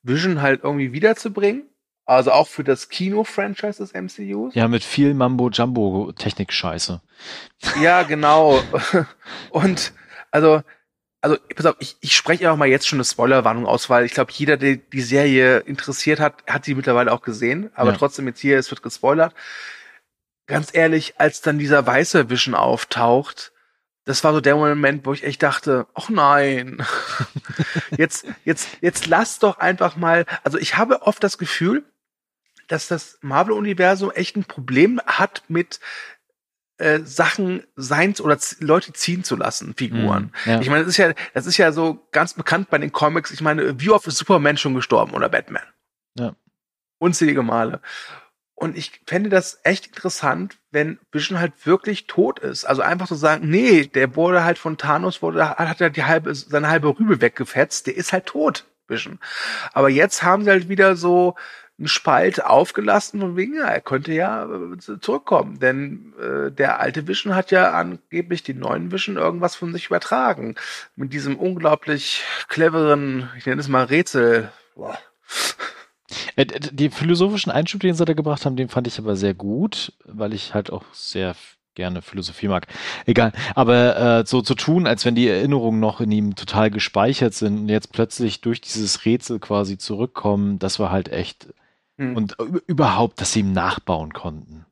C: Vision halt irgendwie wiederzubringen. Also auch für das Kino-Franchise des MCUs.
B: Ja, mit viel Mambo-Jumbo-Technik-Scheiße.
C: Ja, genau. Und also, also pass auf, ich, ich spreche auch mal jetzt schon eine Spoilerwarnung aus, weil ich glaube, jeder, der die Serie interessiert hat, hat sie mittlerweile auch gesehen. Aber
B: Ja.
C: trotzdem jetzt hier, es wird gespoilert. Ganz ehrlich, als dann dieser weiße Vision auftaucht das war so der Moment, wo ich echt dachte, ach nein, jetzt, jetzt, jetzt lass doch einfach mal, also ich habe oft das Gefühl, dass das Marvel-Universum echt ein Problem hat mit äh, Sachen sein oder Leute ziehen zu lassen, Figuren. Mm, ja. Ich meine, das ist ja, das ist ja so ganz bekannt bei den Comics. Ich meine, wie oft ist Superman schon gestorben oder Batman? Ja. Unzählige Male. Und ich fände das echt interessant, wenn Vision halt wirklich tot ist. Also einfach zu so sagen, nee, der wurde halt von Thanos, wurde, hat er die halbe, seine halbe Rübe weggefetzt, der ist halt tot, Vision. Aber jetzt haben sie halt wieder so einen Spalt aufgelassen von wegen, ja, er könnte ja äh, zurückkommen. Denn äh, der alte Vision hat ja angeblich den neuen Vision irgendwas von sich übertragen. Mit diesem unglaublich cleveren, ich nenne es mal Rätsel. Boah
B: äh, die philosophischen Einschub, den sie da gebracht haben, den fand ich aber sehr gut, weil ich halt auch sehr gerne Philosophie mag. Egal. Aber äh, so zu tun, als wenn die Erinnerungen noch in ihm total gespeichert sind und jetzt plötzlich durch dieses Rätsel quasi zurückkommen, das war halt echt. Hm. Und überhaupt, dass sie ihm nachbauen konnten.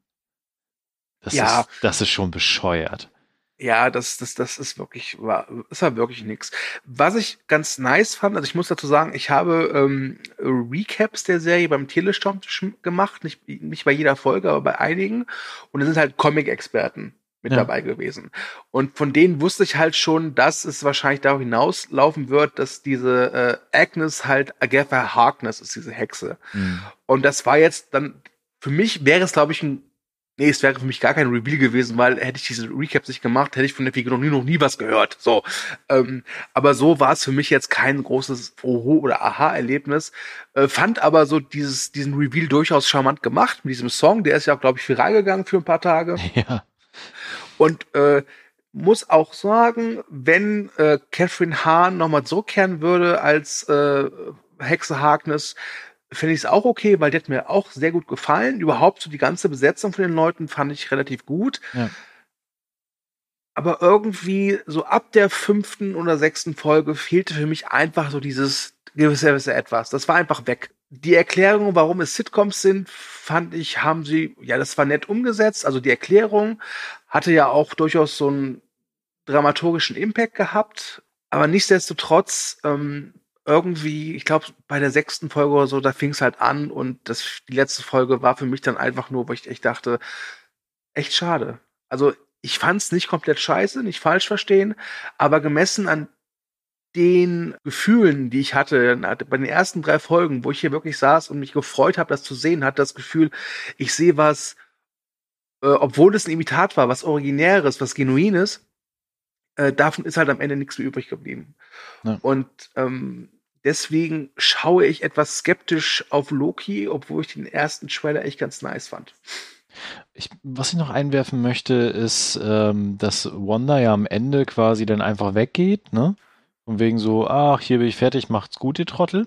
B: Das, ja. ist, das ist schon bescheuert.
C: Ja, das, das, das ist wirklich, war, ist war wirklich nix. Was ich ganz nice fand, also ich muss dazu sagen, ich habe ähm, Recaps der Serie beim Telestorm gemacht, nicht, nicht bei jeder Folge, aber bei einigen. Und es sind halt Comic-Experten mit ja. dabei gewesen. Und von denen wusste ich halt schon, dass es wahrscheinlich darauf hinauslaufen wird, dass diese äh, Agnes halt Agatha Harkness ist, diese Hexe. Mhm. Und das war jetzt dann, für mich wäre es, glaube ich, ein nee, es wäre für mich gar kein Reveal gewesen, weil hätte ich diese Recaps nicht gemacht, hätte ich von der Figur noch nie, noch nie was gehört. So, ähm, aber so war es für mich jetzt kein großes Oho oder Aha-Erlebnis. Äh, fand aber so dieses, diesen Reveal durchaus charmant gemacht mit diesem Song. Der ist ja, glaube ich, viral gegangen für ein paar Tage. Ja. Und äh, muss auch sagen, wenn äh, Catherine Hahn nochmal zurückkehren würde als äh, Hexe Harkness, finde ich es auch okay, weil der hat mir auch sehr gut gefallen. Überhaupt so die ganze Besetzung von den Leuten fand ich relativ gut. Ja. Aber irgendwie so ab der fünften oder sechsten Folge fehlte für mich einfach so dieses gewisse etwas. Das war einfach weg. Die Erklärung, warum es Sitcoms sind, fand ich, haben sie, ja, das war nett umgesetzt. Also die Erklärung hatte ja auch durchaus so einen dramaturgischen Impact gehabt. Aber nichtsdestotrotz ähm, irgendwie, ich glaube, bei der sechsten Folge oder so, da fing es halt an und das, die letzte Folge war für mich dann einfach nur, wo ich echt dachte, echt schade. Also ich fand es nicht komplett scheiße, nicht falsch verstehen, aber gemessen an den Gefühlen, die ich hatte, bei den ersten drei Folgen, wo ich hier wirklich saß und mich gefreut habe, das zu sehen, hat das Gefühl, ich sehe was, äh, obwohl es ein Imitat war, was Originäres, was Genuines, äh, davon ist halt am Ende nichts mehr übrig geblieben. Ja. Und ähm, deswegen schaue ich etwas skeptisch auf Loki, obwohl ich den ersten Trailer echt ganz nice fand.
B: Ich, was ich noch einwerfen möchte, ist, ähm, dass Wanda ja am Ende quasi dann einfach weggeht, ne? Und wegen so, ach, hier bin ich fertig, macht's gut, ihr Trottel.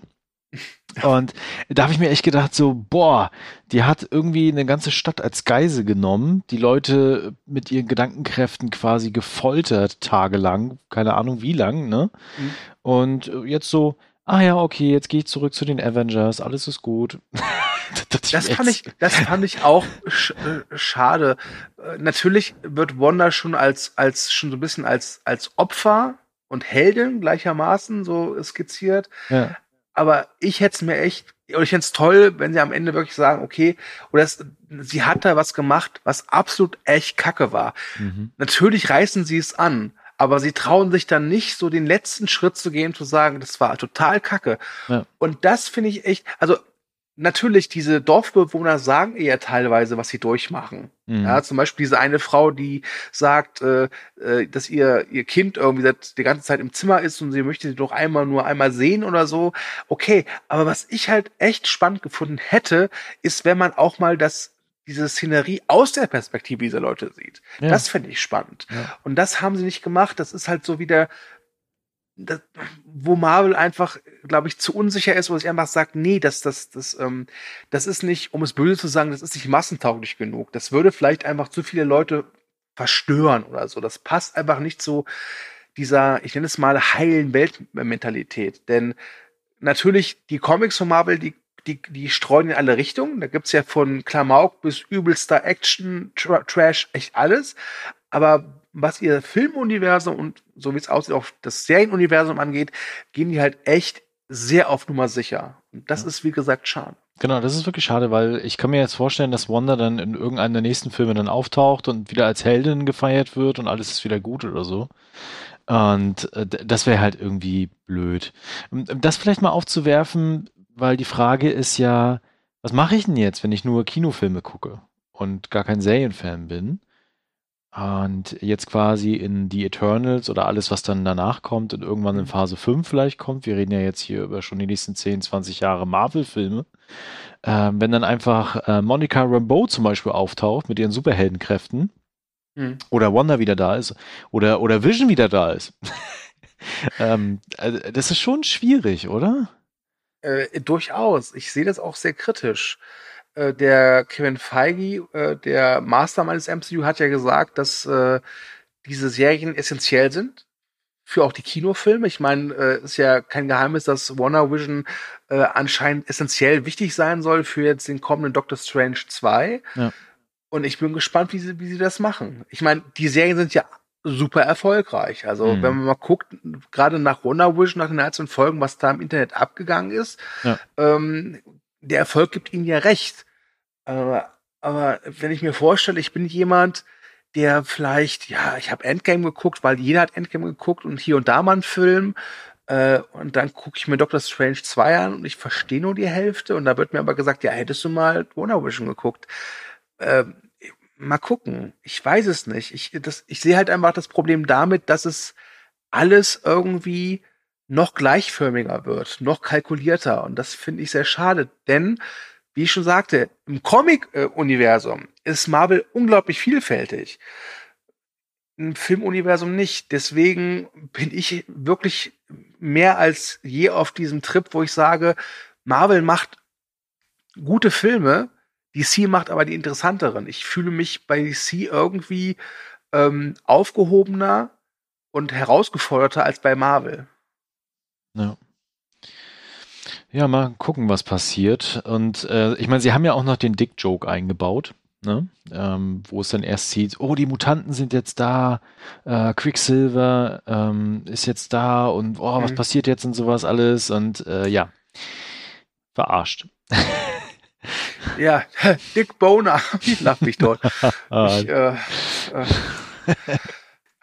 B: Und da habe ich mir echt gedacht, so, boah, die hat irgendwie eine ganze Stadt als Geise genommen, die Leute mit ihren Gedankenkräften quasi gefoltert, tagelang, keine Ahnung wie lang, ne? Mhm. Und jetzt so, ah ja, okay, jetzt gehe ich zurück zu den Avengers, alles ist gut.
C: das, das fand ich, das fand ich auch sch äh, schade. Äh, natürlich wird Wanda schon als, als, schon so ein bisschen als, als Opfer und Heldin gleichermaßen so skizziert. Ja. Aber ich hätte es mir echt, oder ich fände es toll, wenn sie am Ende wirklich sagen, okay, oder es, sie hat da was gemacht, was absolut echt kacke war. Mhm. Natürlich reißen sie es an, aber sie trauen sich dann nicht, so den letzten Schritt zu gehen, zu sagen, das war total kacke. Ja. Und das finde ich echt, also natürlich, diese Dorfbewohner sagen eher teilweise, was sie durchmachen. Mhm. Ja, zum Beispiel diese eine Frau, die sagt, äh, äh, dass ihr, ihr Kind irgendwie seit die ganze Zeit im Zimmer ist und sie möchte sie doch einmal nur einmal sehen oder so. Okay, aber was ich halt echt spannend gefunden hätte, ist, wenn man auch mal das diese Szenerie aus der Perspektive dieser Leute sieht. Ja. Das fände ich spannend. Ja. Und das haben sie nicht gemacht. Das ist halt so wieder das, wo Marvel einfach, glaube ich, zu unsicher ist, wo sich einfach sagt, nee, das, das, das, ähm, das ist nicht, um es böse zu sagen, das ist nicht massentauglich genug. Das würde vielleicht einfach zu viele Leute verstören oder so. Das passt einfach nicht zu dieser, ich nenne es mal, heilen Weltmentalität. Denn natürlich, die Comics von Marvel, die, die, die streuen in alle Richtungen. Da gibt's ja von Klamauk bis übelster Action, Tra Trash, echt alles. Aber was ihr Filmuniversum und so wie es aussieht, auch das Serienuniversum angeht, gehen die halt echt sehr auf Nummer sicher. Und das ja. ist, wie gesagt, schade.
B: Genau, das ist wirklich schade, weil ich kann mir jetzt vorstellen, dass Wanda dann in irgendeinem der nächsten Filme dann auftaucht und wieder als Heldin gefeiert wird und alles ist wieder gut oder so. Und äh, das wäre halt irgendwie blöd. Das vielleicht mal aufzuwerfen, weil die Frage ist ja, was mache ich denn jetzt, wenn ich nur Kinofilme gucke und gar kein Serienfan bin? Und jetzt quasi in die Eternals oder alles, was dann danach kommt und irgendwann in mhm. Phase 5 vielleicht kommt. Wir reden ja jetzt hier über schon die nächsten 10, 20 Jahre Marvel-Filme. Ähm, wenn dann einfach äh, Monica Rambeau zum Beispiel auftaucht mit ihren Superheldenkräften mhm. oder Wanda wieder da ist oder, oder Vision wieder da ist. ähm, also das ist schon schwierig, oder?
C: Äh, durchaus. Ich sehe das auch sehr kritisch. Äh, der Kevin Feige, äh, der Mastermind des MCU, hat ja gesagt, dass äh, diese Serien essentiell sind für auch die Kinofilme. Ich meine, äh, ist ja kein Geheimnis, dass Warner Vision äh, anscheinend essentiell wichtig sein soll für jetzt den kommenden Doctor Strange 2. Ja. Und ich bin gespannt, wie sie, wie sie das machen. Ich meine, die Serien sind ja super erfolgreich. Also, mhm. wenn man mal guckt, gerade nach Wonder Vision, nach den einzelnen Folgen, was da im Internet abgegangen ist, ja. ähm, der Erfolg gibt ihnen ja recht. Aber, aber wenn ich mir vorstelle, ich bin jemand, der vielleicht, ja, ich habe Endgame geguckt, weil jeder hat Endgame geguckt und hier und da mal einen Film. Äh, und dann gucke ich mir Doctor Strange 2 an und ich verstehe nur die Hälfte. Und da wird mir aber gesagt, ja, hättest du mal Wonder Vision geguckt. Äh, mal gucken. Ich weiß es nicht. Ich, ich sehe halt einfach das Problem damit, dass es alles irgendwie noch gleichförmiger wird, noch kalkulierter. Und das finde ich sehr schade, denn wie ich schon sagte, im Comic-Universum ist Marvel unglaublich vielfältig. Im Filmuniversum nicht. Deswegen bin ich wirklich mehr als je auf diesem Trip, wo ich sage, Marvel macht gute Filme, DC macht aber die interessanteren. Ich fühle mich bei DC irgendwie ähm, aufgehobener und herausgeforderter als bei Marvel.
B: Ja. Ja, mal gucken, was passiert. Und äh, ich meine, sie haben ja auch noch den Dick-Joke eingebaut. Ne? Ähm, wo es dann erst sieht, oh, die Mutanten sind jetzt da, äh, Quicksilver ähm, ist jetzt da und oh, was mhm. passiert jetzt und sowas alles und äh, ja, verarscht.
C: ja, Dick Boner, ich lach mich dort. ich, äh, äh,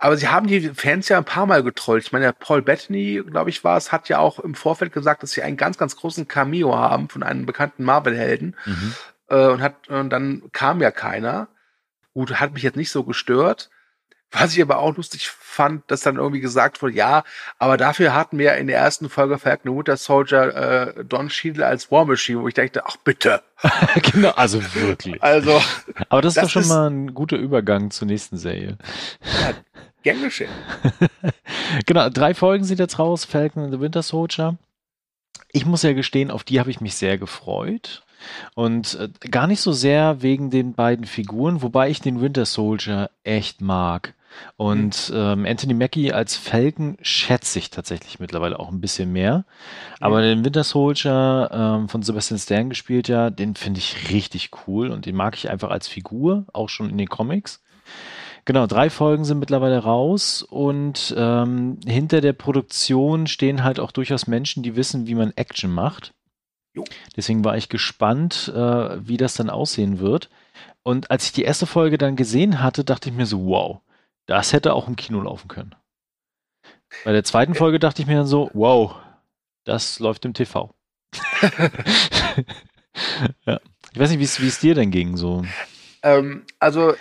C: aber sie haben die Fans ja ein paar Mal getrollt. Ich meine, Paul Bettany, glaube ich, war es, hat ja auch im Vorfeld gesagt, dass sie einen ganz, ganz großen Cameo haben von einem bekannten Marvel-Helden. Mhm. Äh, und, hat, und dann kam ja keiner. Gut, hat mich jetzt nicht so gestört. Was ich aber auch lustig fand, dass dann irgendwie gesagt wurde, ja, aber dafür hatten wir in der ersten Folge Falcon Winter Soldier äh, Don Cheadle als War Machine, wo ich dachte, ach bitte.
B: genau, also wirklich.
C: Also.
B: Aber das, das ist doch schon mal ein guter Übergang zur nächsten Serie.
C: Ja, Gern geschehen.
B: genau, drei Folgen sind jetzt raus, Falcon and the Winter Soldier. Ich muss ja gestehen, auf die habe ich mich sehr gefreut. Und äh, gar nicht so sehr wegen den beiden Figuren, wobei ich den Winter Soldier echt mag. Und mhm. ähm, Anthony Mackie als Falcon schätze ich tatsächlich mittlerweile auch ein bisschen mehr. Aber mhm. den Winter Soldier ähm, von Sebastian Stan gespielt ja, den finde ich richtig cool und den mag ich einfach als Figur, auch schon in den Comics. Genau, drei Folgen sind mittlerweile raus und ähm, hinter der Produktion stehen halt auch durchaus Menschen, die wissen, wie man Action macht. Jo. Deswegen war ich gespannt, äh, wie das dann aussehen wird. Und als ich die erste Folge dann gesehen hatte, dachte ich mir so, wow, das hätte auch im Kino laufen können. Bei der zweiten Folge dachte ich mir dann so, wow, das läuft im TV. ja. Ich weiß nicht, wie es dir denn ging so.
C: Ähm, also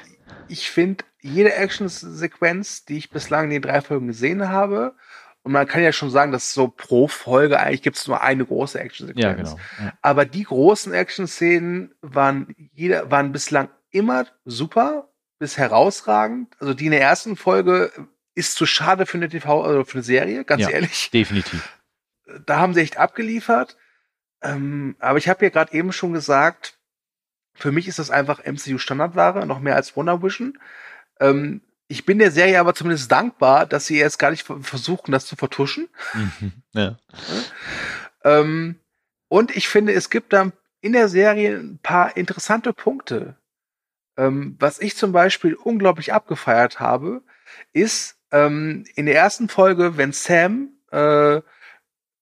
C: ich finde jede Action-Sequenz, die ich bislang in den drei Folgen gesehen habe, und man kann ja schon sagen, dass so pro Folge eigentlich gibt es nur eine große Action-Sequenz. Ja, genau. Ja. Aber die großen Action-Szenen waren, jeder, waren bislang immer super, bis herausragend. Also die in der ersten Folge ist zu schade für eine TV, also für eine Serie, ganz ja, ehrlich.
B: Definitiv.
C: Da haben sie echt abgeliefert. Ähm, aber ich habe ja gerade eben schon gesagt, für mich ist das einfach MCU-Standardware, noch mehr als Wonder Vision. Ähm, ich bin der Serie aber zumindest dankbar, dass sie jetzt gar nicht versuchen, das zu vertuschen. Mhm, ja. ähm, und ich finde, es gibt da in der Serie ein paar interessante Punkte. Ähm, was ich zum Beispiel unglaublich abgefeiert habe, ist ähm, in der ersten Folge, wenn Sam äh,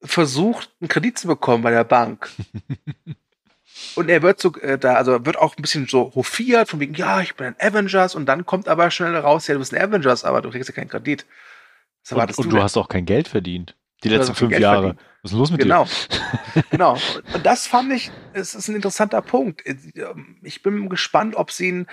C: versucht, einen Kredit zu bekommen bei der Bank. und er wird so äh, da, also wird auch ein bisschen so hofiert, von wegen, ja, ich bin ein Avengers, und dann kommt aber schnell raus, ja, du bist ein Avengers, aber du kriegst ja keinen Kredit.
B: Was und, und du, du hast auch kein Geld verdient. Die letzten fünf Geld Jahre. Verdient. Was ist los mit
C: genau.
B: dir?
C: genau. Und das fand ich, es ist ein interessanter Punkt. Ich bin gespannt, ob sie ihn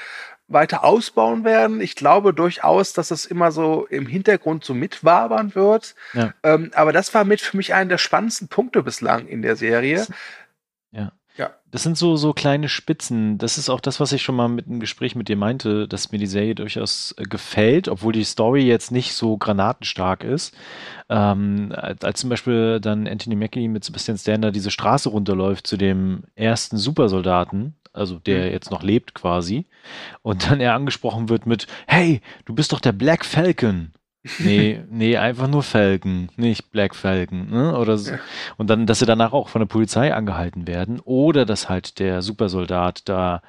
C: weiter ausbauen werden. Ich glaube durchaus, dass das immer so im Hintergrund so mitwabern wird. Ja. Ähm, aber das war mit für mich einer der spannendsten Punkte bislang in der Serie.
B: Ja. Das sind so, so kleine Spitzen. Das ist auch das, was ich schon mal mit einem Gespräch mit dir meinte, dass mir die Serie durchaus äh, gefällt, obwohl die Story jetzt nicht so granatenstark ist. Ähm, als zum Beispiel dann Anthony Mackie mit Sebastian Stan diese Straße runterläuft zu dem ersten Supersoldaten, also der mhm. jetzt noch lebt quasi, und dann er angesprochen wird mit, hey, du bist doch der Black Falcon. Nee, nee, einfach nur Falcon, nicht Black Falcon. Ne? Oder so. Ja. Und dann, dass sie danach auch von der Polizei angehalten werden. Oder dass halt der Supersoldat da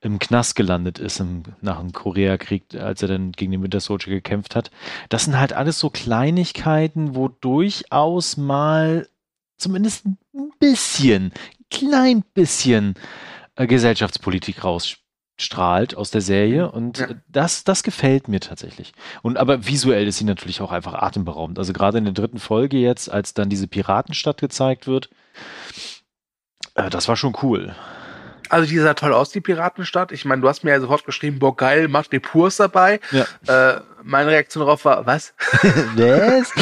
B: im Knast gelandet ist im, nach dem Koreakrieg, als er dann gegen den Winter Soldier gekämpft hat. Das sind halt alles so Kleinigkeiten, wo durchaus mal zumindest ein bisschen, klein bisschen äh, Gesellschaftspolitik raus, strahlt aus der Serie mhm. und ja. das, das gefällt mir tatsächlich. Und aber visuell ist sie natürlich auch einfach atemberaubend. Also gerade in der dritten Folge jetzt, als dann diese Piratenstadt gezeigt wird, äh, das war schon cool.
C: Also die sah toll aus, die Piratenstadt. Ich meine, du hast mir ja sofort geschrieben, boah geil, macht Purs dabei. Ja. Äh, meine Reaktion darauf war, was? was?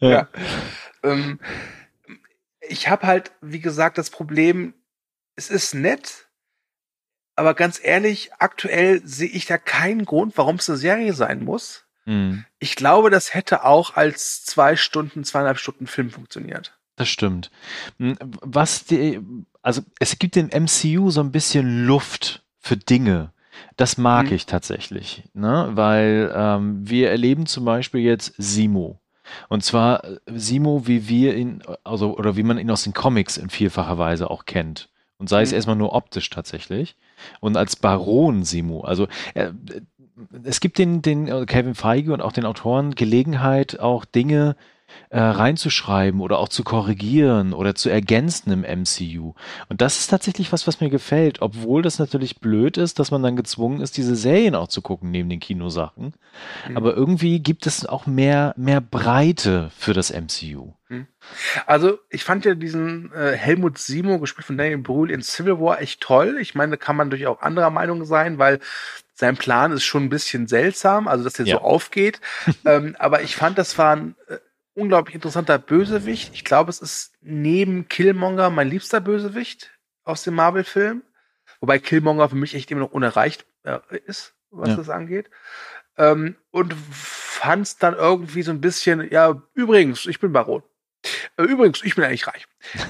C: ja. ja. Ähm, ich habe halt, wie gesagt, das Problem, es ist nett, aber ganz ehrlich, aktuell sehe ich da keinen Grund, warum es eine Serie sein muss. Mhm. Ich glaube, das hätte auch als zwei Stunden, zweieinhalb Stunden Film funktioniert.
B: Das stimmt. Hm, was die, also es gibt im MCU so ein bisschen Luft für Dinge. Das mag mhm. ich tatsächlich, ne? weil ähm, wir erleben zum Beispiel jetzt Simo. Und zwar äh, Simo, wie wir ihn, also oder wie man ihn aus den Comics in vielfacher Weise auch kennt. Und sei mhm. es erstmal nur optisch tatsächlich. Und als Baron Simu. Also äh, es gibt den, den äh, Kevin Feige und auch den Autoren Gelegenheit, auch Dinge reinzuschreiben oder auch zu korrigieren oder zu ergänzen im MCU. Und das ist tatsächlich was, was mir gefällt, obwohl das natürlich blöd ist, dass man dann gezwungen ist, diese Serien auch zu gucken neben den Kinosachen. Mhm. Aber irgendwie gibt es auch mehr, mehr Breite für das MCU. Mhm.
C: Also, ich fand ja diesen äh, Helmut Simo, gespielt von Daniel Brühl in Civil War, echt toll. Ich meine, da kann man durchaus auch anderer Meinung sein, weil sein Plan ist schon ein bisschen seltsam, also dass er ja. so aufgeht. ähm, aber ich fand, das war ein äh, unglaublich interessanter Bösewicht. Ich glaube, es ist neben Killmonger mein liebster Bösewicht aus dem Marvel-Film. Wobei Killmonger für mich echt immer noch unerreicht äh, ist, was ja. das angeht. Ähm, und fand es dann irgendwie so ein bisschen, ja, übrigens, ich bin Baron. Äh, übrigens, ich bin eigentlich reich.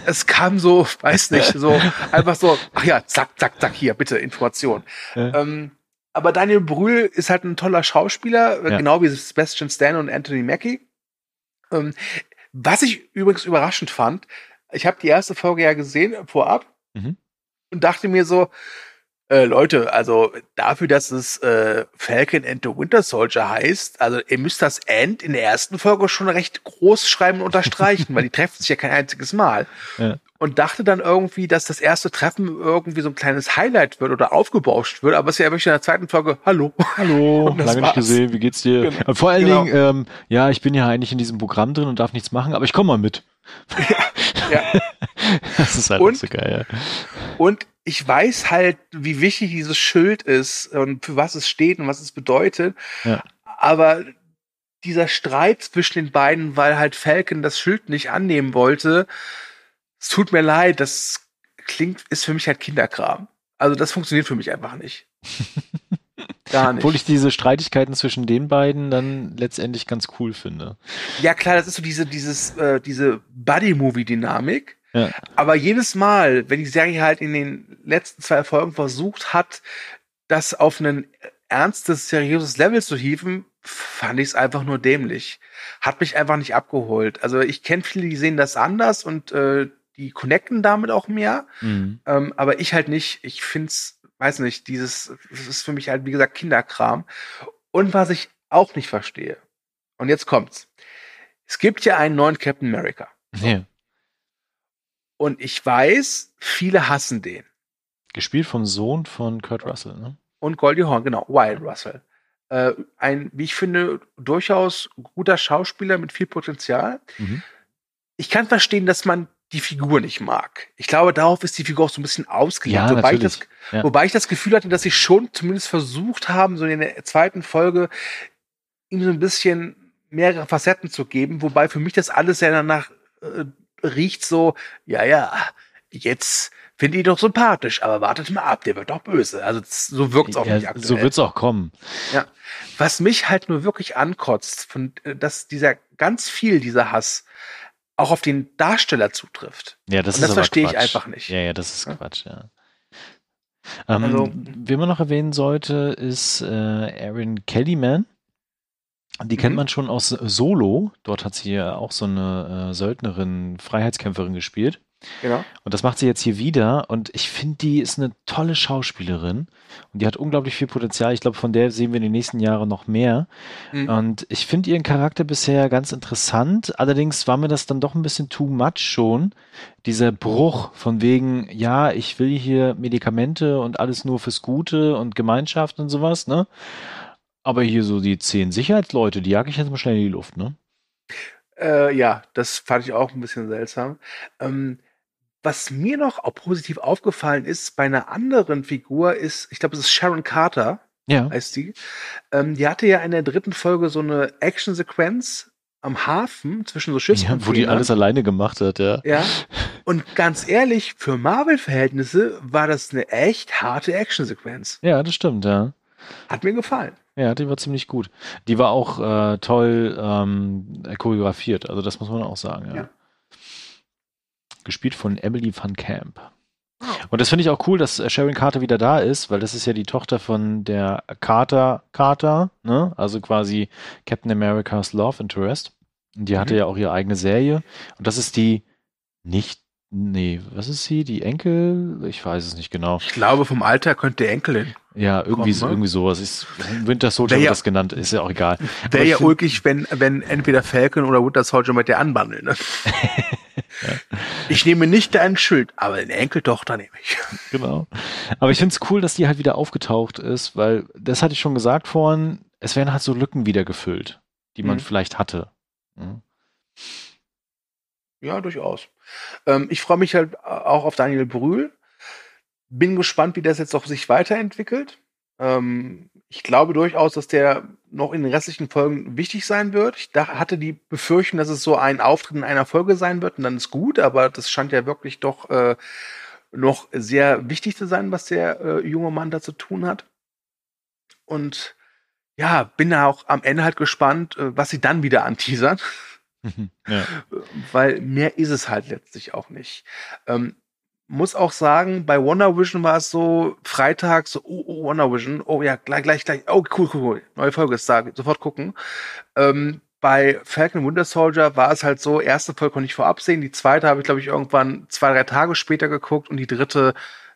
C: Es kam so, weiß nicht, so einfach so, ach ja, zack, zack, zack, hier, bitte, Information. Ja. Ähm, aber Daniel Brühl ist halt ein toller Schauspieler, ja. genau wie Sebastian Stan und Anthony Mackie. Ähm, was ich übrigens überraschend fand, ich habe die erste Folge ja gesehen vorab mhm. und dachte mir so, äh, Leute, also dafür, dass es äh, Falcon and the Winter Soldier heißt, also ihr müsst das End in der ersten Folge schon recht groß schreiben und unterstreichen, weil die treffen sich ja kein einziges Mal. Ja. Und dachte dann irgendwie, dass das erste Treffen irgendwie so ein kleines Highlight wird oder aufgebauscht wird, aber es ist ja wirklich in der zweiten Folge, hallo.
B: Hallo, lange nicht gesehen, wie geht's dir? Genau. Vor allen genau. Dingen, ähm, ja, ich bin ja eigentlich in diesem Programm drin und darf nichts machen, aber ich komme mal mit. Ja, ja.
C: das ist halt und, so geil. Ja. Und ich weiß halt, wie wichtig dieses Schild ist und für was es steht und was es bedeutet. Ja. Aber dieser Streit zwischen den beiden, weil halt Falcon das Schild nicht annehmen wollte, es tut mir leid, das klingt, ist für mich halt Kinderkram. Also das funktioniert für mich einfach nicht.
B: Gar nicht. Obwohl ich diese Streitigkeiten zwischen den beiden dann letztendlich ganz cool finde.
C: Ja, klar, das ist so diese, dieses, äh, diese Buddy-Movie-Dynamik. Ja. Aber jedes Mal, wenn die Serie halt in den letzten zwei Folgen versucht hat, das auf ein ernstes, seriöses Level zu hieven, fand ich es einfach nur dämlich. Hat mich einfach nicht abgeholt. Also ich kenne viele, die sehen das anders und äh, die connecten damit auch mehr. Mhm. Ähm, aber ich halt nicht. Ich find's, weiß nicht, dieses, das ist für mich halt, wie gesagt, Kinderkram. Und was ich auch nicht verstehe. Und jetzt kommt's. Es gibt ja einen neuen Captain America.
B: Ja.
C: Und ich weiß, viele hassen den.
B: Gespielt vom Sohn von Kurt Russell, ne?
C: Und Goldie Hawn, genau, Wild Russell. Äh, ein, wie ich finde, durchaus guter Schauspieler mit viel Potenzial.
B: Mhm.
C: Ich kann verstehen, dass man die Figur nicht mag. Ich glaube, darauf ist die Figur auch so ein bisschen ausgelegt.
B: Ja,
C: wobei, ich das,
B: Ja.
C: wobei ich das Gefühl hatte, dass sie schon zumindest versucht haben, so in der zweiten Folge ihm so ein bisschen mehrere Facetten zu geben, wobei für mich das alles ja danach äh, riecht so, ja, ja, jetzt finde ich ihn doch sympathisch, aber wartet mal ab, der wird doch böse. Also so wirkt's auch nicht
B: Ja,
C: aktuell.
B: so wird's auch kommen.
C: Ja. Was mich halt nur wirklich ankotzt, von, äh, dass dieser ganz viel dieser Hass auch auf den Darsteller zutrifft.
B: Ja, das
C: Und das verstehe ich einfach nicht.
B: Ja, ja, das ist
C: Ja.
B: Quatsch, ja. Ähm,
C: Also-
B: wen man noch erwähnen sollte, ist äh, Erin Kellyman. Die kennt
C: Mhm.
B: man schon aus Solo. Dort hat sie ja auch so eine äh, Söldnerin, Freiheitskämpferin gespielt.
C: Genau.
B: Und das macht sie jetzt hier wieder. Und ich finde, die ist eine tolle Schauspielerin. Und die hat unglaublich viel Potenzial. Ich glaube, von der sehen wir in den nächsten Jahren noch mehr.
C: Mhm.
B: Und ich finde ihren Charakter bisher ganz interessant. Allerdings war mir das dann doch ein bisschen too much schon. Dieser Bruch von wegen, ja, ich will hier Medikamente und alles nur fürs Gute und Gemeinschaft und sowas, ne? Aber hier so die zehn Sicherheitsleute, die jag ich jetzt mal schnell in die Luft, ne?
C: Äh, ja, das fand ich auch ein bisschen seltsam. Ähm, was mir noch auch positiv aufgefallen ist bei einer anderen Figur ist, ich glaube, es ist Sharon Carter,
B: Ja.
C: heißt die. Ähm, die hatte ja in der dritten Folge so eine Action-Sequenz am Hafen zwischen so
B: ja
C: Schiffscontainern.
B: wo die alles alleine gemacht hat, ja.
C: Ja. Und ganz ehrlich, für Marvel-Verhältnisse war das eine echt harte Action-Sequenz.
B: Ja, das stimmt, ja.
C: Hat mir gefallen.
B: Ja, die war ziemlich gut. Die war auch äh, toll ähm, choreografiert, also das muss man auch sagen, ja.
C: Ja.
B: Gespielt von Emily Van Camp. Und das finde ich auch cool, dass äh, Sharon Carter wieder da ist, weil das ist ja die Tochter von der Carter Carter, ne? Also quasi Captain America's Love Interest. Und die hatte
C: Mhm.
B: ja auch ihre eigene Serie. Und das ist die nicht, nee, was ist sie? Die Enkel? Ich weiß es nicht genau.
C: Ich glaube, vom Alter könnte Enkelin.
B: Ja, irgendwie,
C: Komm,
B: so,
C: ne?
B: irgendwie sowas. Ist, Winter Soldier
C: Wär
B: wird
C: ja-
B: das genannt, ist ja auch egal.
C: Wäre ja ulkig, wenn, wenn entweder Falcon oder Winter Soldier mit der anbandeln. Ne? Ich nehme nicht dein Schild, aber eine Enkeltochter nehme ich.
B: Genau. Aber ich finde es cool, dass die halt wieder aufgetaucht ist, weil das hatte ich schon gesagt vorhin, es werden halt so Lücken wieder gefüllt, die man
C: Mhm.
B: vielleicht hatte. Mhm.
C: Ja, durchaus. Ähm, ich freue mich halt auch auf Daniel Brühl. Bin gespannt, wie das jetzt auch sich weiterentwickelt. Ähm, ich glaube durchaus, dass der noch in den restlichen Folgen wichtig sein wird. Ich dach, hatte die Befürchtung, dass es so ein Auftritt in einer Folge sein wird und dann ist gut, aber das scheint ja wirklich doch äh, noch sehr wichtig zu sein, was der äh, junge Mann da zu tun hat. Und ja, bin da auch am Ende halt gespannt, äh, was sie dann wieder anteasern
B: ja.
C: weil mehr ist es halt letztlich auch nicht. Ähm, muss auch sagen, bei Wonder Vision war es so Freitag, so, oh, oh, Wonder Vision, oh ja, gleich, gleich, gleich, oh, cool, cool, cool, neue Folge ist da, sofort gucken. Ähm, bei Falcon Winter Soldier war es halt so, erste Folge konnte ich vorab sehen, die zweite habe ich, glaube ich, irgendwann zwei, drei Tage später geguckt und die dritte,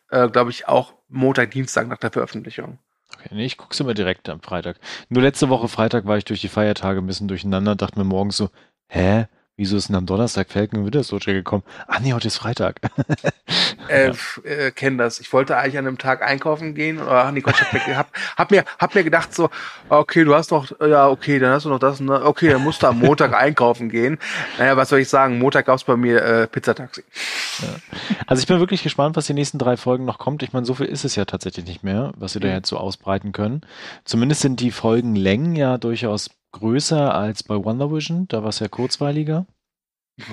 C: äh, glaube ich, auch Montag, Dienstag nach der Veröffentlichung.
B: Okay, nee, ich gucke es immer direkt am Freitag. Nur letzte Woche Freitag war ich durch die Feiertage ein bisschen durcheinander, dachte mir morgens so, hä? Wieso ist denn am Donnerstag Falcon Winter Soldier gekommen? Ah nee, heute ist Freitag.
C: Äh, f- äh, kenn das. Ich wollte eigentlich an einem Tag einkaufen gehen, oder ach nee, Gott, ich hab mir, hab, hab mir, hab mir gedacht so, okay, du hast noch, ja, okay, dann hast du noch das, und das. okay, dann musst du am Montag einkaufen gehen. Naja, was soll ich sagen? Montag gab's bei mir äh, Pizzataxi.
B: Also ich bin wirklich gespannt, was die nächsten drei Folgen noch kommt. Ich meine, so viel ist es ja tatsächlich nicht mehr, was sie da
C: Mhm.
B: jetzt so ausbreiten können. Zumindest sind die Folgenlängen ja durchaus größer als bei Wonder Vision. Da war es ja kurzweiliger.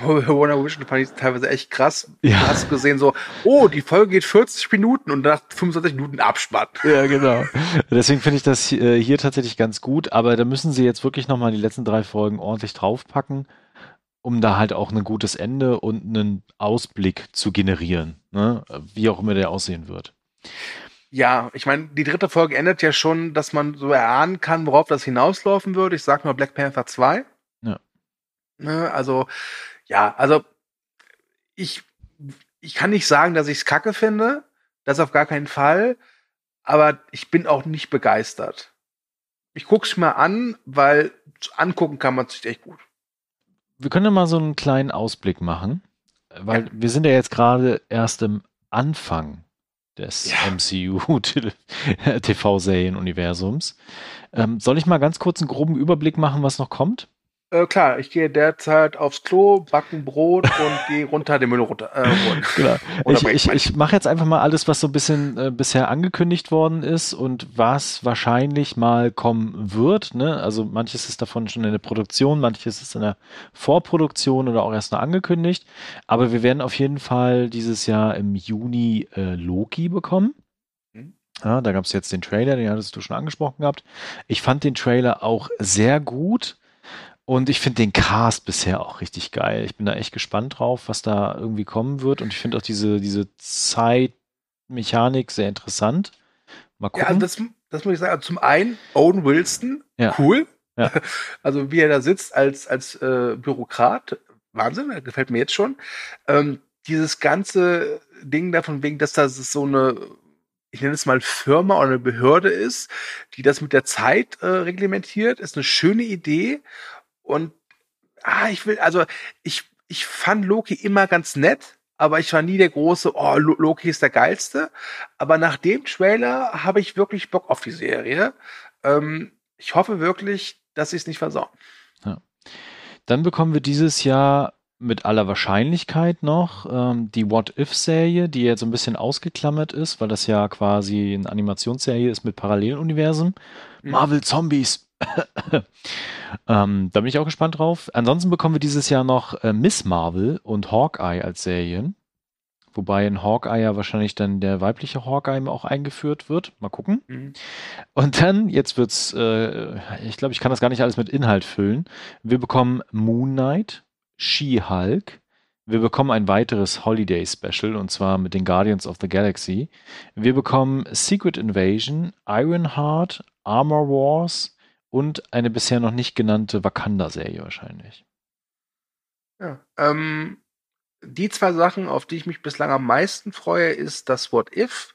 C: Wonder Vision fand ich teilweise echt krass.
B: Ja.
C: Du hast gesehen so, oh, die Folge geht 40 Minuten und nach 25 Minuten Abspann.
B: Ja, genau. Deswegen finde ich das äh, hier tatsächlich ganz gut, aber da müssen sie jetzt wirklich nochmal die letzten drei Folgen ordentlich draufpacken, um da halt auch ein gutes Ende und einen Ausblick zu generieren, ne? wie auch immer der aussehen wird.
C: Ja, ich meine, die dritte Folge endet ja schon, dass man so erahnen kann, worauf das hinauslaufen würde. Ich sag mal Black Panther 2.
B: Ja.
C: Ne, also, ja, also ich, ich kann nicht sagen, dass ich es kacke finde. Das auf gar keinen Fall. Aber ich bin auch nicht begeistert. ich guck's mir an, weil angucken kann man sich echt gut.
B: Wir können ja mal so einen kleinen Ausblick machen, weil ja. wir sind ja jetzt gerade erst im Anfang des ja. MCU-TV-Serien-Universums. Ähm, soll ich mal ganz kurz einen groben Überblick machen, was noch kommt?
C: Äh, klar, ich gehe derzeit aufs Klo, backen Brot und gehe runter den Müll runter. Äh,
B: genau. ich ich, ich mache jetzt einfach mal alles, was so ein bisschen äh, bisher angekündigt worden ist und was wahrscheinlich mal kommen wird. Ne? Also manches ist davon schon in der Produktion, manches ist in der Vorproduktion oder auch erst noch angekündigt. Aber wir werden auf jeden Fall dieses Jahr im Juni äh, Loki bekommen. Mhm. Ja, da gab es jetzt den Trailer, den hattest du schon angesprochen gehabt. Ich fand den Trailer auch sehr gut. Und ich finde den Cast bisher auch richtig geil. Ich bin da echt gespannt drauf, was da irgendwie kommen wird. Und ich finde auch diese, diese Zeitmechanik sehr interessant.
C: Mal gucken. Ja, also das, das muss ich sagen. Also zum einen, Owen Wilson, ja. cool. Ja. Also wie er da sitzt als, als äh, Bürokrat, Wahnsinn, gefällt mir jetzt schon. Ähm, dieses ganze Ding davon wegen, dass das so eine ich nenne es mal Firma oder eine Behörde ist, die das mit der Zeit äh, reglementiert, ist eine schöne Idee und ah, ich will, also ich, ich fand Loki immer ganz nett, aber ich war nie der große, oh, Loki ist der geilste. Aber nach dem Trailer habe ich wirklich Bock auf die Serie. Ähm, ich hoffe wirklich, dass sie es nicht versauen. Ja.
B: Dann bekommen wir dieses Jahr mit aller Wahrscheinlichkeit noch ähm, die What-If-Serie, die jetzt so ein bisschen ausgeklammert ist, weil das ja quasi eine Animationsserie ist mit Paralleluniversen. Mhm. Marvel Zombies. Ähm, da bin ich auch gespannt drauf. Ansonsten bekommen wir dieses Jahr noch äh, Miss Marvel und Hawkeye als Serien. Wobei in Hawkeye ja wahrscheinlich dann der weibliche Hawkeye auch eingeführt wird. Mal gucken. Mhm. Und dann, jetzt wird's, äh, ich glaube, ich kann das gar nicht alles mit Inhalt füllen. Wir bekommen Moon Knight, She-Hulk. Wir bekommen ein weiteres Holiday Special und zwar mit den Guardians of the Galaxy. Wir bekommen Secret Invasion, Ironheart, Armor Wars, und eine bisher noch nicht genannte Wakanda-Serie wahrscheinlich.
C: Ja, ähm, die zwei Sachen, auf die ich mich bislang am meisten freue, ist das What If.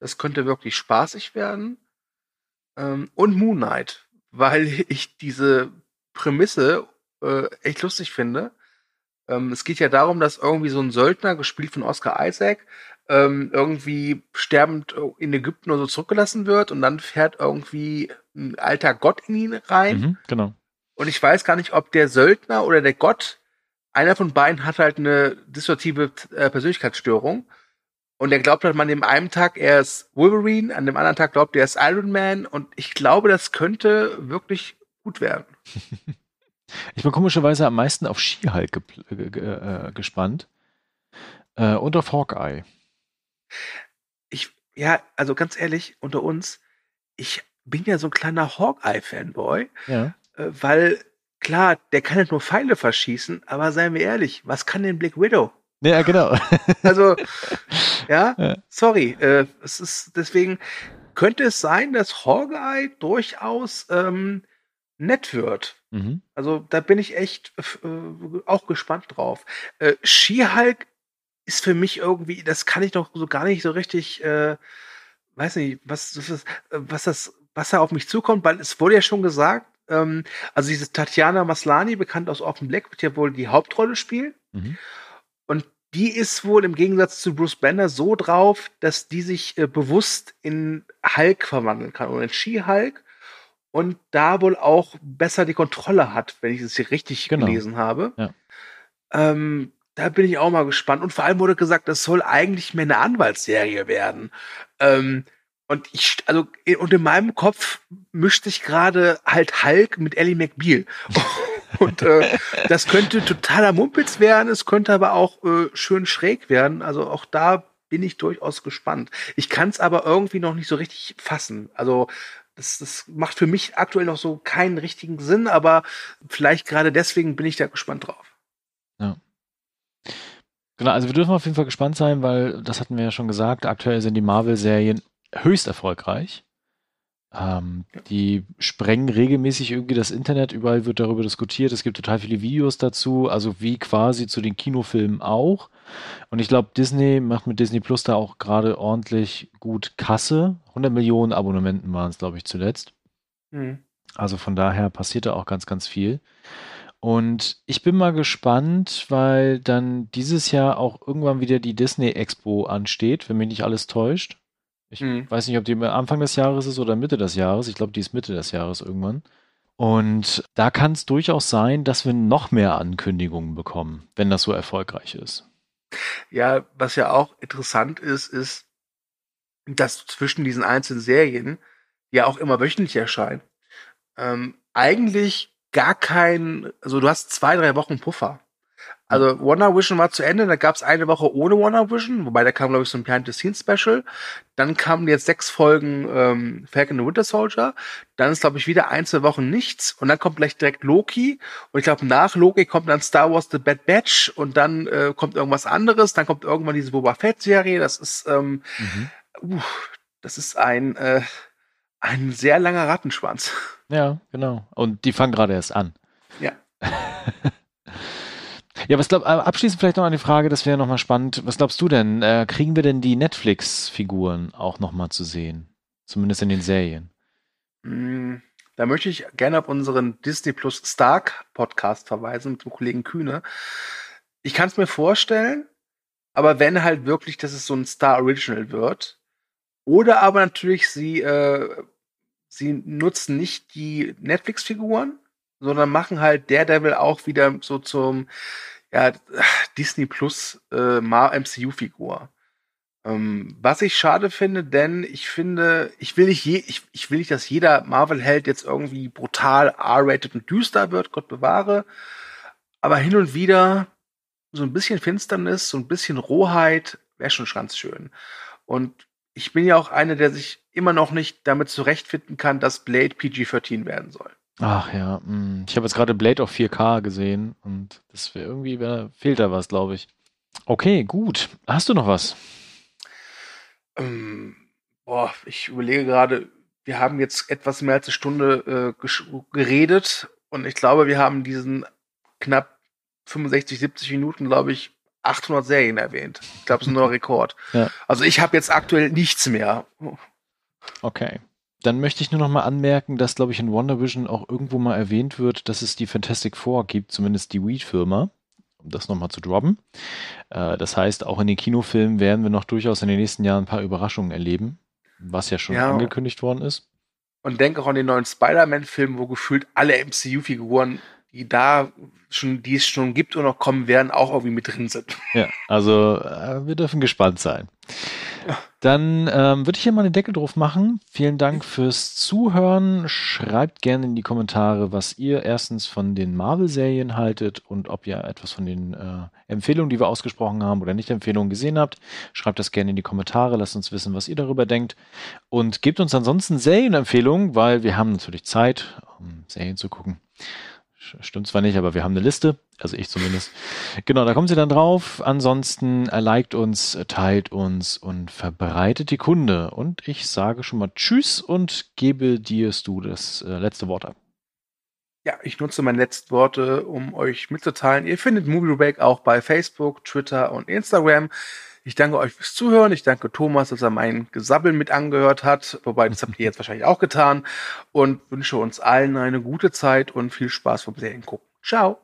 C: Das könnte wirklich spaßig werden. Ähm, und Moon Knight, weil ich diese Prämisse äh, echt lustig finde. Ähm, es geht ja darum, dass irgendwie so ein Söldner, gespielt von Oscar Isaac, ähm, irgendwie sterbend in Ägypten oder so zurückgelassen wird und dann fährt irgendwie ein alter Gott in ihn rein. Mhm,
B: genau.
C: Und ich weiß gar nicht, ob der Söldner oder der Gott, einer von beiden hat halt eine dissoziative äh, Persönlichkeitsstörung. Und er glaubt halt, man dem einen Tag er ist Wolverine, an dem anderen Tag glaubt er ist Iron Man. Und ich glaube, das könnte wirklich gut werden.
B: ich bin komischerweise am meisten auf She-Hulk äh, gespannt. Äh, und auf Hawkeye.
C: Ich, ja, also ganz ehrlich, unter uns, ich bin ja so ein kleiner Hawkeye-Fanboy, ja. äh, weil klar, der kann nicht nur Pfeile verschießen, aber seien wir ehrlich, was kann denn Black Widow?
B: Ja, genau.
C: also, ja, ja. sorry, äh, es ist deswegen könnte es sein, dass Hawkeye durchaus ähm, nett wird. Mhm. Also da bin ich echt äh, auch gespannt drauf. Äh, She-Hulk ist für mich irgendwie, das kann ich doch so gar nicht so richtig, äh, weiß nicht, was, was, was das, was da auf mich zukommt, weil es wurde ja schon gesagt, ähm, also diese Tatjana Maslani, bekannt aus Open Black, wird ja wohl die Hauptrolle spielen. Mhm. Und die ist wohl im Gegensatz zu Bruce Banner so drauf, dass die sich äh, bewusst in Hulk verwandeln kann oder in She-Hulk und da wohl auch besser die Kontrolle hat, wenn ich es hier richtig genau. gelesen habe. Ja. Ähm, da bin ich auch mal gespannt. Und vor allem wurde gesagt, das soll eigentlich mehr eine Anwaltsserie werden. Ähm, und ich, also, und in meinem Kopf mischt sich gerade halt Hulk mit Ellie McBeal. und äh, das könnte totaler Mumpitz werden, es könnte aber auch äh, schön schräg werden. Also auch da bin ich durchaus gespannt. Ich kann es aber irgendwie noch nicht so richtig fassen. Also das, das macht für mich aktuell noch so keinen richtigen Sinn, aber vielleicht gerade deswegen bin ich da gespannt drauf.
B: Ja. Genau, also wir dürfen auf jeden Fall gespannt sein, weil das hatten wir ja schon gesagt, aktuell sind die Marvel-Serien höchst erfolgreich. Ähm, die sprengen regelmäßig irgendwie das Internet, überall wird darüber diskutiert, es gibt total viele Videos dazu, also wie quasi zu den Kinofilmen auch. Und ich glaube, Disney macht mit Disney Plus da auch gerade ordentlich gut Kasse. 100 Millionen Abonnementen waren es, glaube ich, zuletzt. Mhm. Also von daher passiert da auch ganz, ganz viel. Und ich bin mal gespannt, weil dann dieses Jahr auch irgendwann wieder die Disney Expo ansteht, wenn mich nicht alles täuscht. Ich mhm. weiß nicht, ob die Anfang des Jahres ist oder Mitte des Jahres. Ich glaube, die ist Mitte des Jahres irgendwann. Und da kann es durchaus sein, dass wir noch mehr Ankündigungen bekommen, wenn das so erfolgreich ist.
C: Ja, was ja auch interessant ist, ist, dass zwischen diesen einzelnen Serien, die ja auch immer wöchentlich erscheinen, ähm, eigentlich gar kein, also du hast zwei, drei Wochen Puffer. Also Wonder Vision war zu Ende, da gab es eine Woche ohne Wonder Vision, wobei da kam, glaube ich, so ein Behind-the-Scenes-Special. Dann kamen jetzt sechs Folgen ähm, Falcon the Winter Soldier. Dann ist, glaube ich, wieder ein, zwei Wochen nichts. Und dann kommt gleich direkt Loki. Und ich glaube, nach Loki kommt dann Star Wars The Bad Batch. Und dann äh, kommt irgendwas anderes. Dann kommt irgendwann diese Boba Fett-Serie. Das ist, ähm, mhm. uh, das ist ein, äh, ein sehr langer Rattenschwanz.
B: Ja, genau. Und die fangen gerade erst an.
C: Ja.
B: Ja, was glaub, äh, abschließend vielleicht noch eine Frage, das wäre nochmal spannend. Was glaubst du denn? Äh, kriegen wir denn die Netflix-Figuren auch nochmal zu sehen? Zumindest in den Serien.
C: Mm, da möchte ich gerne auf unseren Disney Plus Stark Podcast verweisen mit dem Kollegen Kühne. Ich kann es mir vorstellen, aber wenn halt wirklich, dass es so ein Star Original wird. Oder aber natürlich, sie, äh, sie nutzen nicht die Netflix-Figuren, sondern machen halt Daredevil auch wieder so zum ja, Disney Plus äh, MCU-Figur. Ähm, was ich schade finde, denn ich finde, ich will nicht, je, ich, ich will nicht, dass jeder Marvel-Held jetzt irgendwie brutal R-rated und düster wird, Gott bewahre. Aber hin und wieder so ein bisschen Finsternis, so ein bisschen Rohheit wäre schon ganz schön. Und ich bin ja auch einer, der sich immer noch nicht damit zurechtfinden kann, dass Blade PG-13 werden soll.
B: Ach ja, hm. ich habe jetzt gerade Blade auf 4K gesehen und das wäre irgendwie wär, fehlt da was, glaube ich. Okay, gut. Hast du noch was?
C: Ähm, boah, ich überlege gerade, wir haben jetzt etwas mehr als eine Stunde äh, geredet und ich glaube, wir haben diesen knapp 65, 70 Minuten, glaube ich, 800 Serien erwähnt. Ich glaube, es ist ein neuer Rekord. Ja. Also ich habe jetzt aktuell nichts mehr.
B: Okay. Dann möchte ich nur noch mal anmerken, dass, glaube ich, in Wonder Vision auch irgendwo mal erwähnt wird, dass es die Fantastic Four gibt, zumindest die Weed-Firma, um das nochmal zu droppen. Äh, das heißt, auch in den Kinofilmen werden wir noch durchaus in den nächsten Jahren ein paar Überraschungen erleben, was ja schon ja. angekündigt worden ist.
C: Und denke auch an den neuen Spider-Man-Film, wo gefühlt alle MCU-Figuren, die da schon, die es schon gibt und noch kommen werden, auch irgendwie mit drin sind.
B: Ja, also äh, wir dürfen gespannt sein. Dann ähm, würde ich hier mal den Deckel drauf machen. Vielen Dank fürs Zuhören. Schreibt gerne in die Kommentare, was ihr erstens von den Marvel-Serien haltet und ob ihr etwas von den äh, Empfehlungen, die wir ausgesprochen haben oder nicht Empfehlungen gesehen habt. Schreibt das gerne in die Kommentare. Lasst uns wissen, was ihr darüber denkt. Und gebt uns ansonsten Serienempfehlungen, weil wir haben natürlich Zeit, um Serien zu gucken. Stimmt zwar nicht, aber wir haben eine Liste. Also ich zumindest. Genau, da kommen Sie dann drauf. Ansonsten äh, liked uns, teilt uns und verbreitet die Kunde. Und ich sage schon mal Tschüss und gebe dir du das äh, letzte Wort ab.
C: Ja, ich nutze meine letzten Worte, um euch mitzuteilen. Ihr findet Movie Break auch bei Facebook, Twitter und Instagram. Ich danke euch fürs Zuhören. Ich danke Thomas, dass er mein Gesabbeln mit angehört hat. Wobei, das habt ihr jetzt wahrscheinlich auch getan. Und wünsche uns allen eine gute Zeit und viel Spaß vom Serien gucken. Ciao.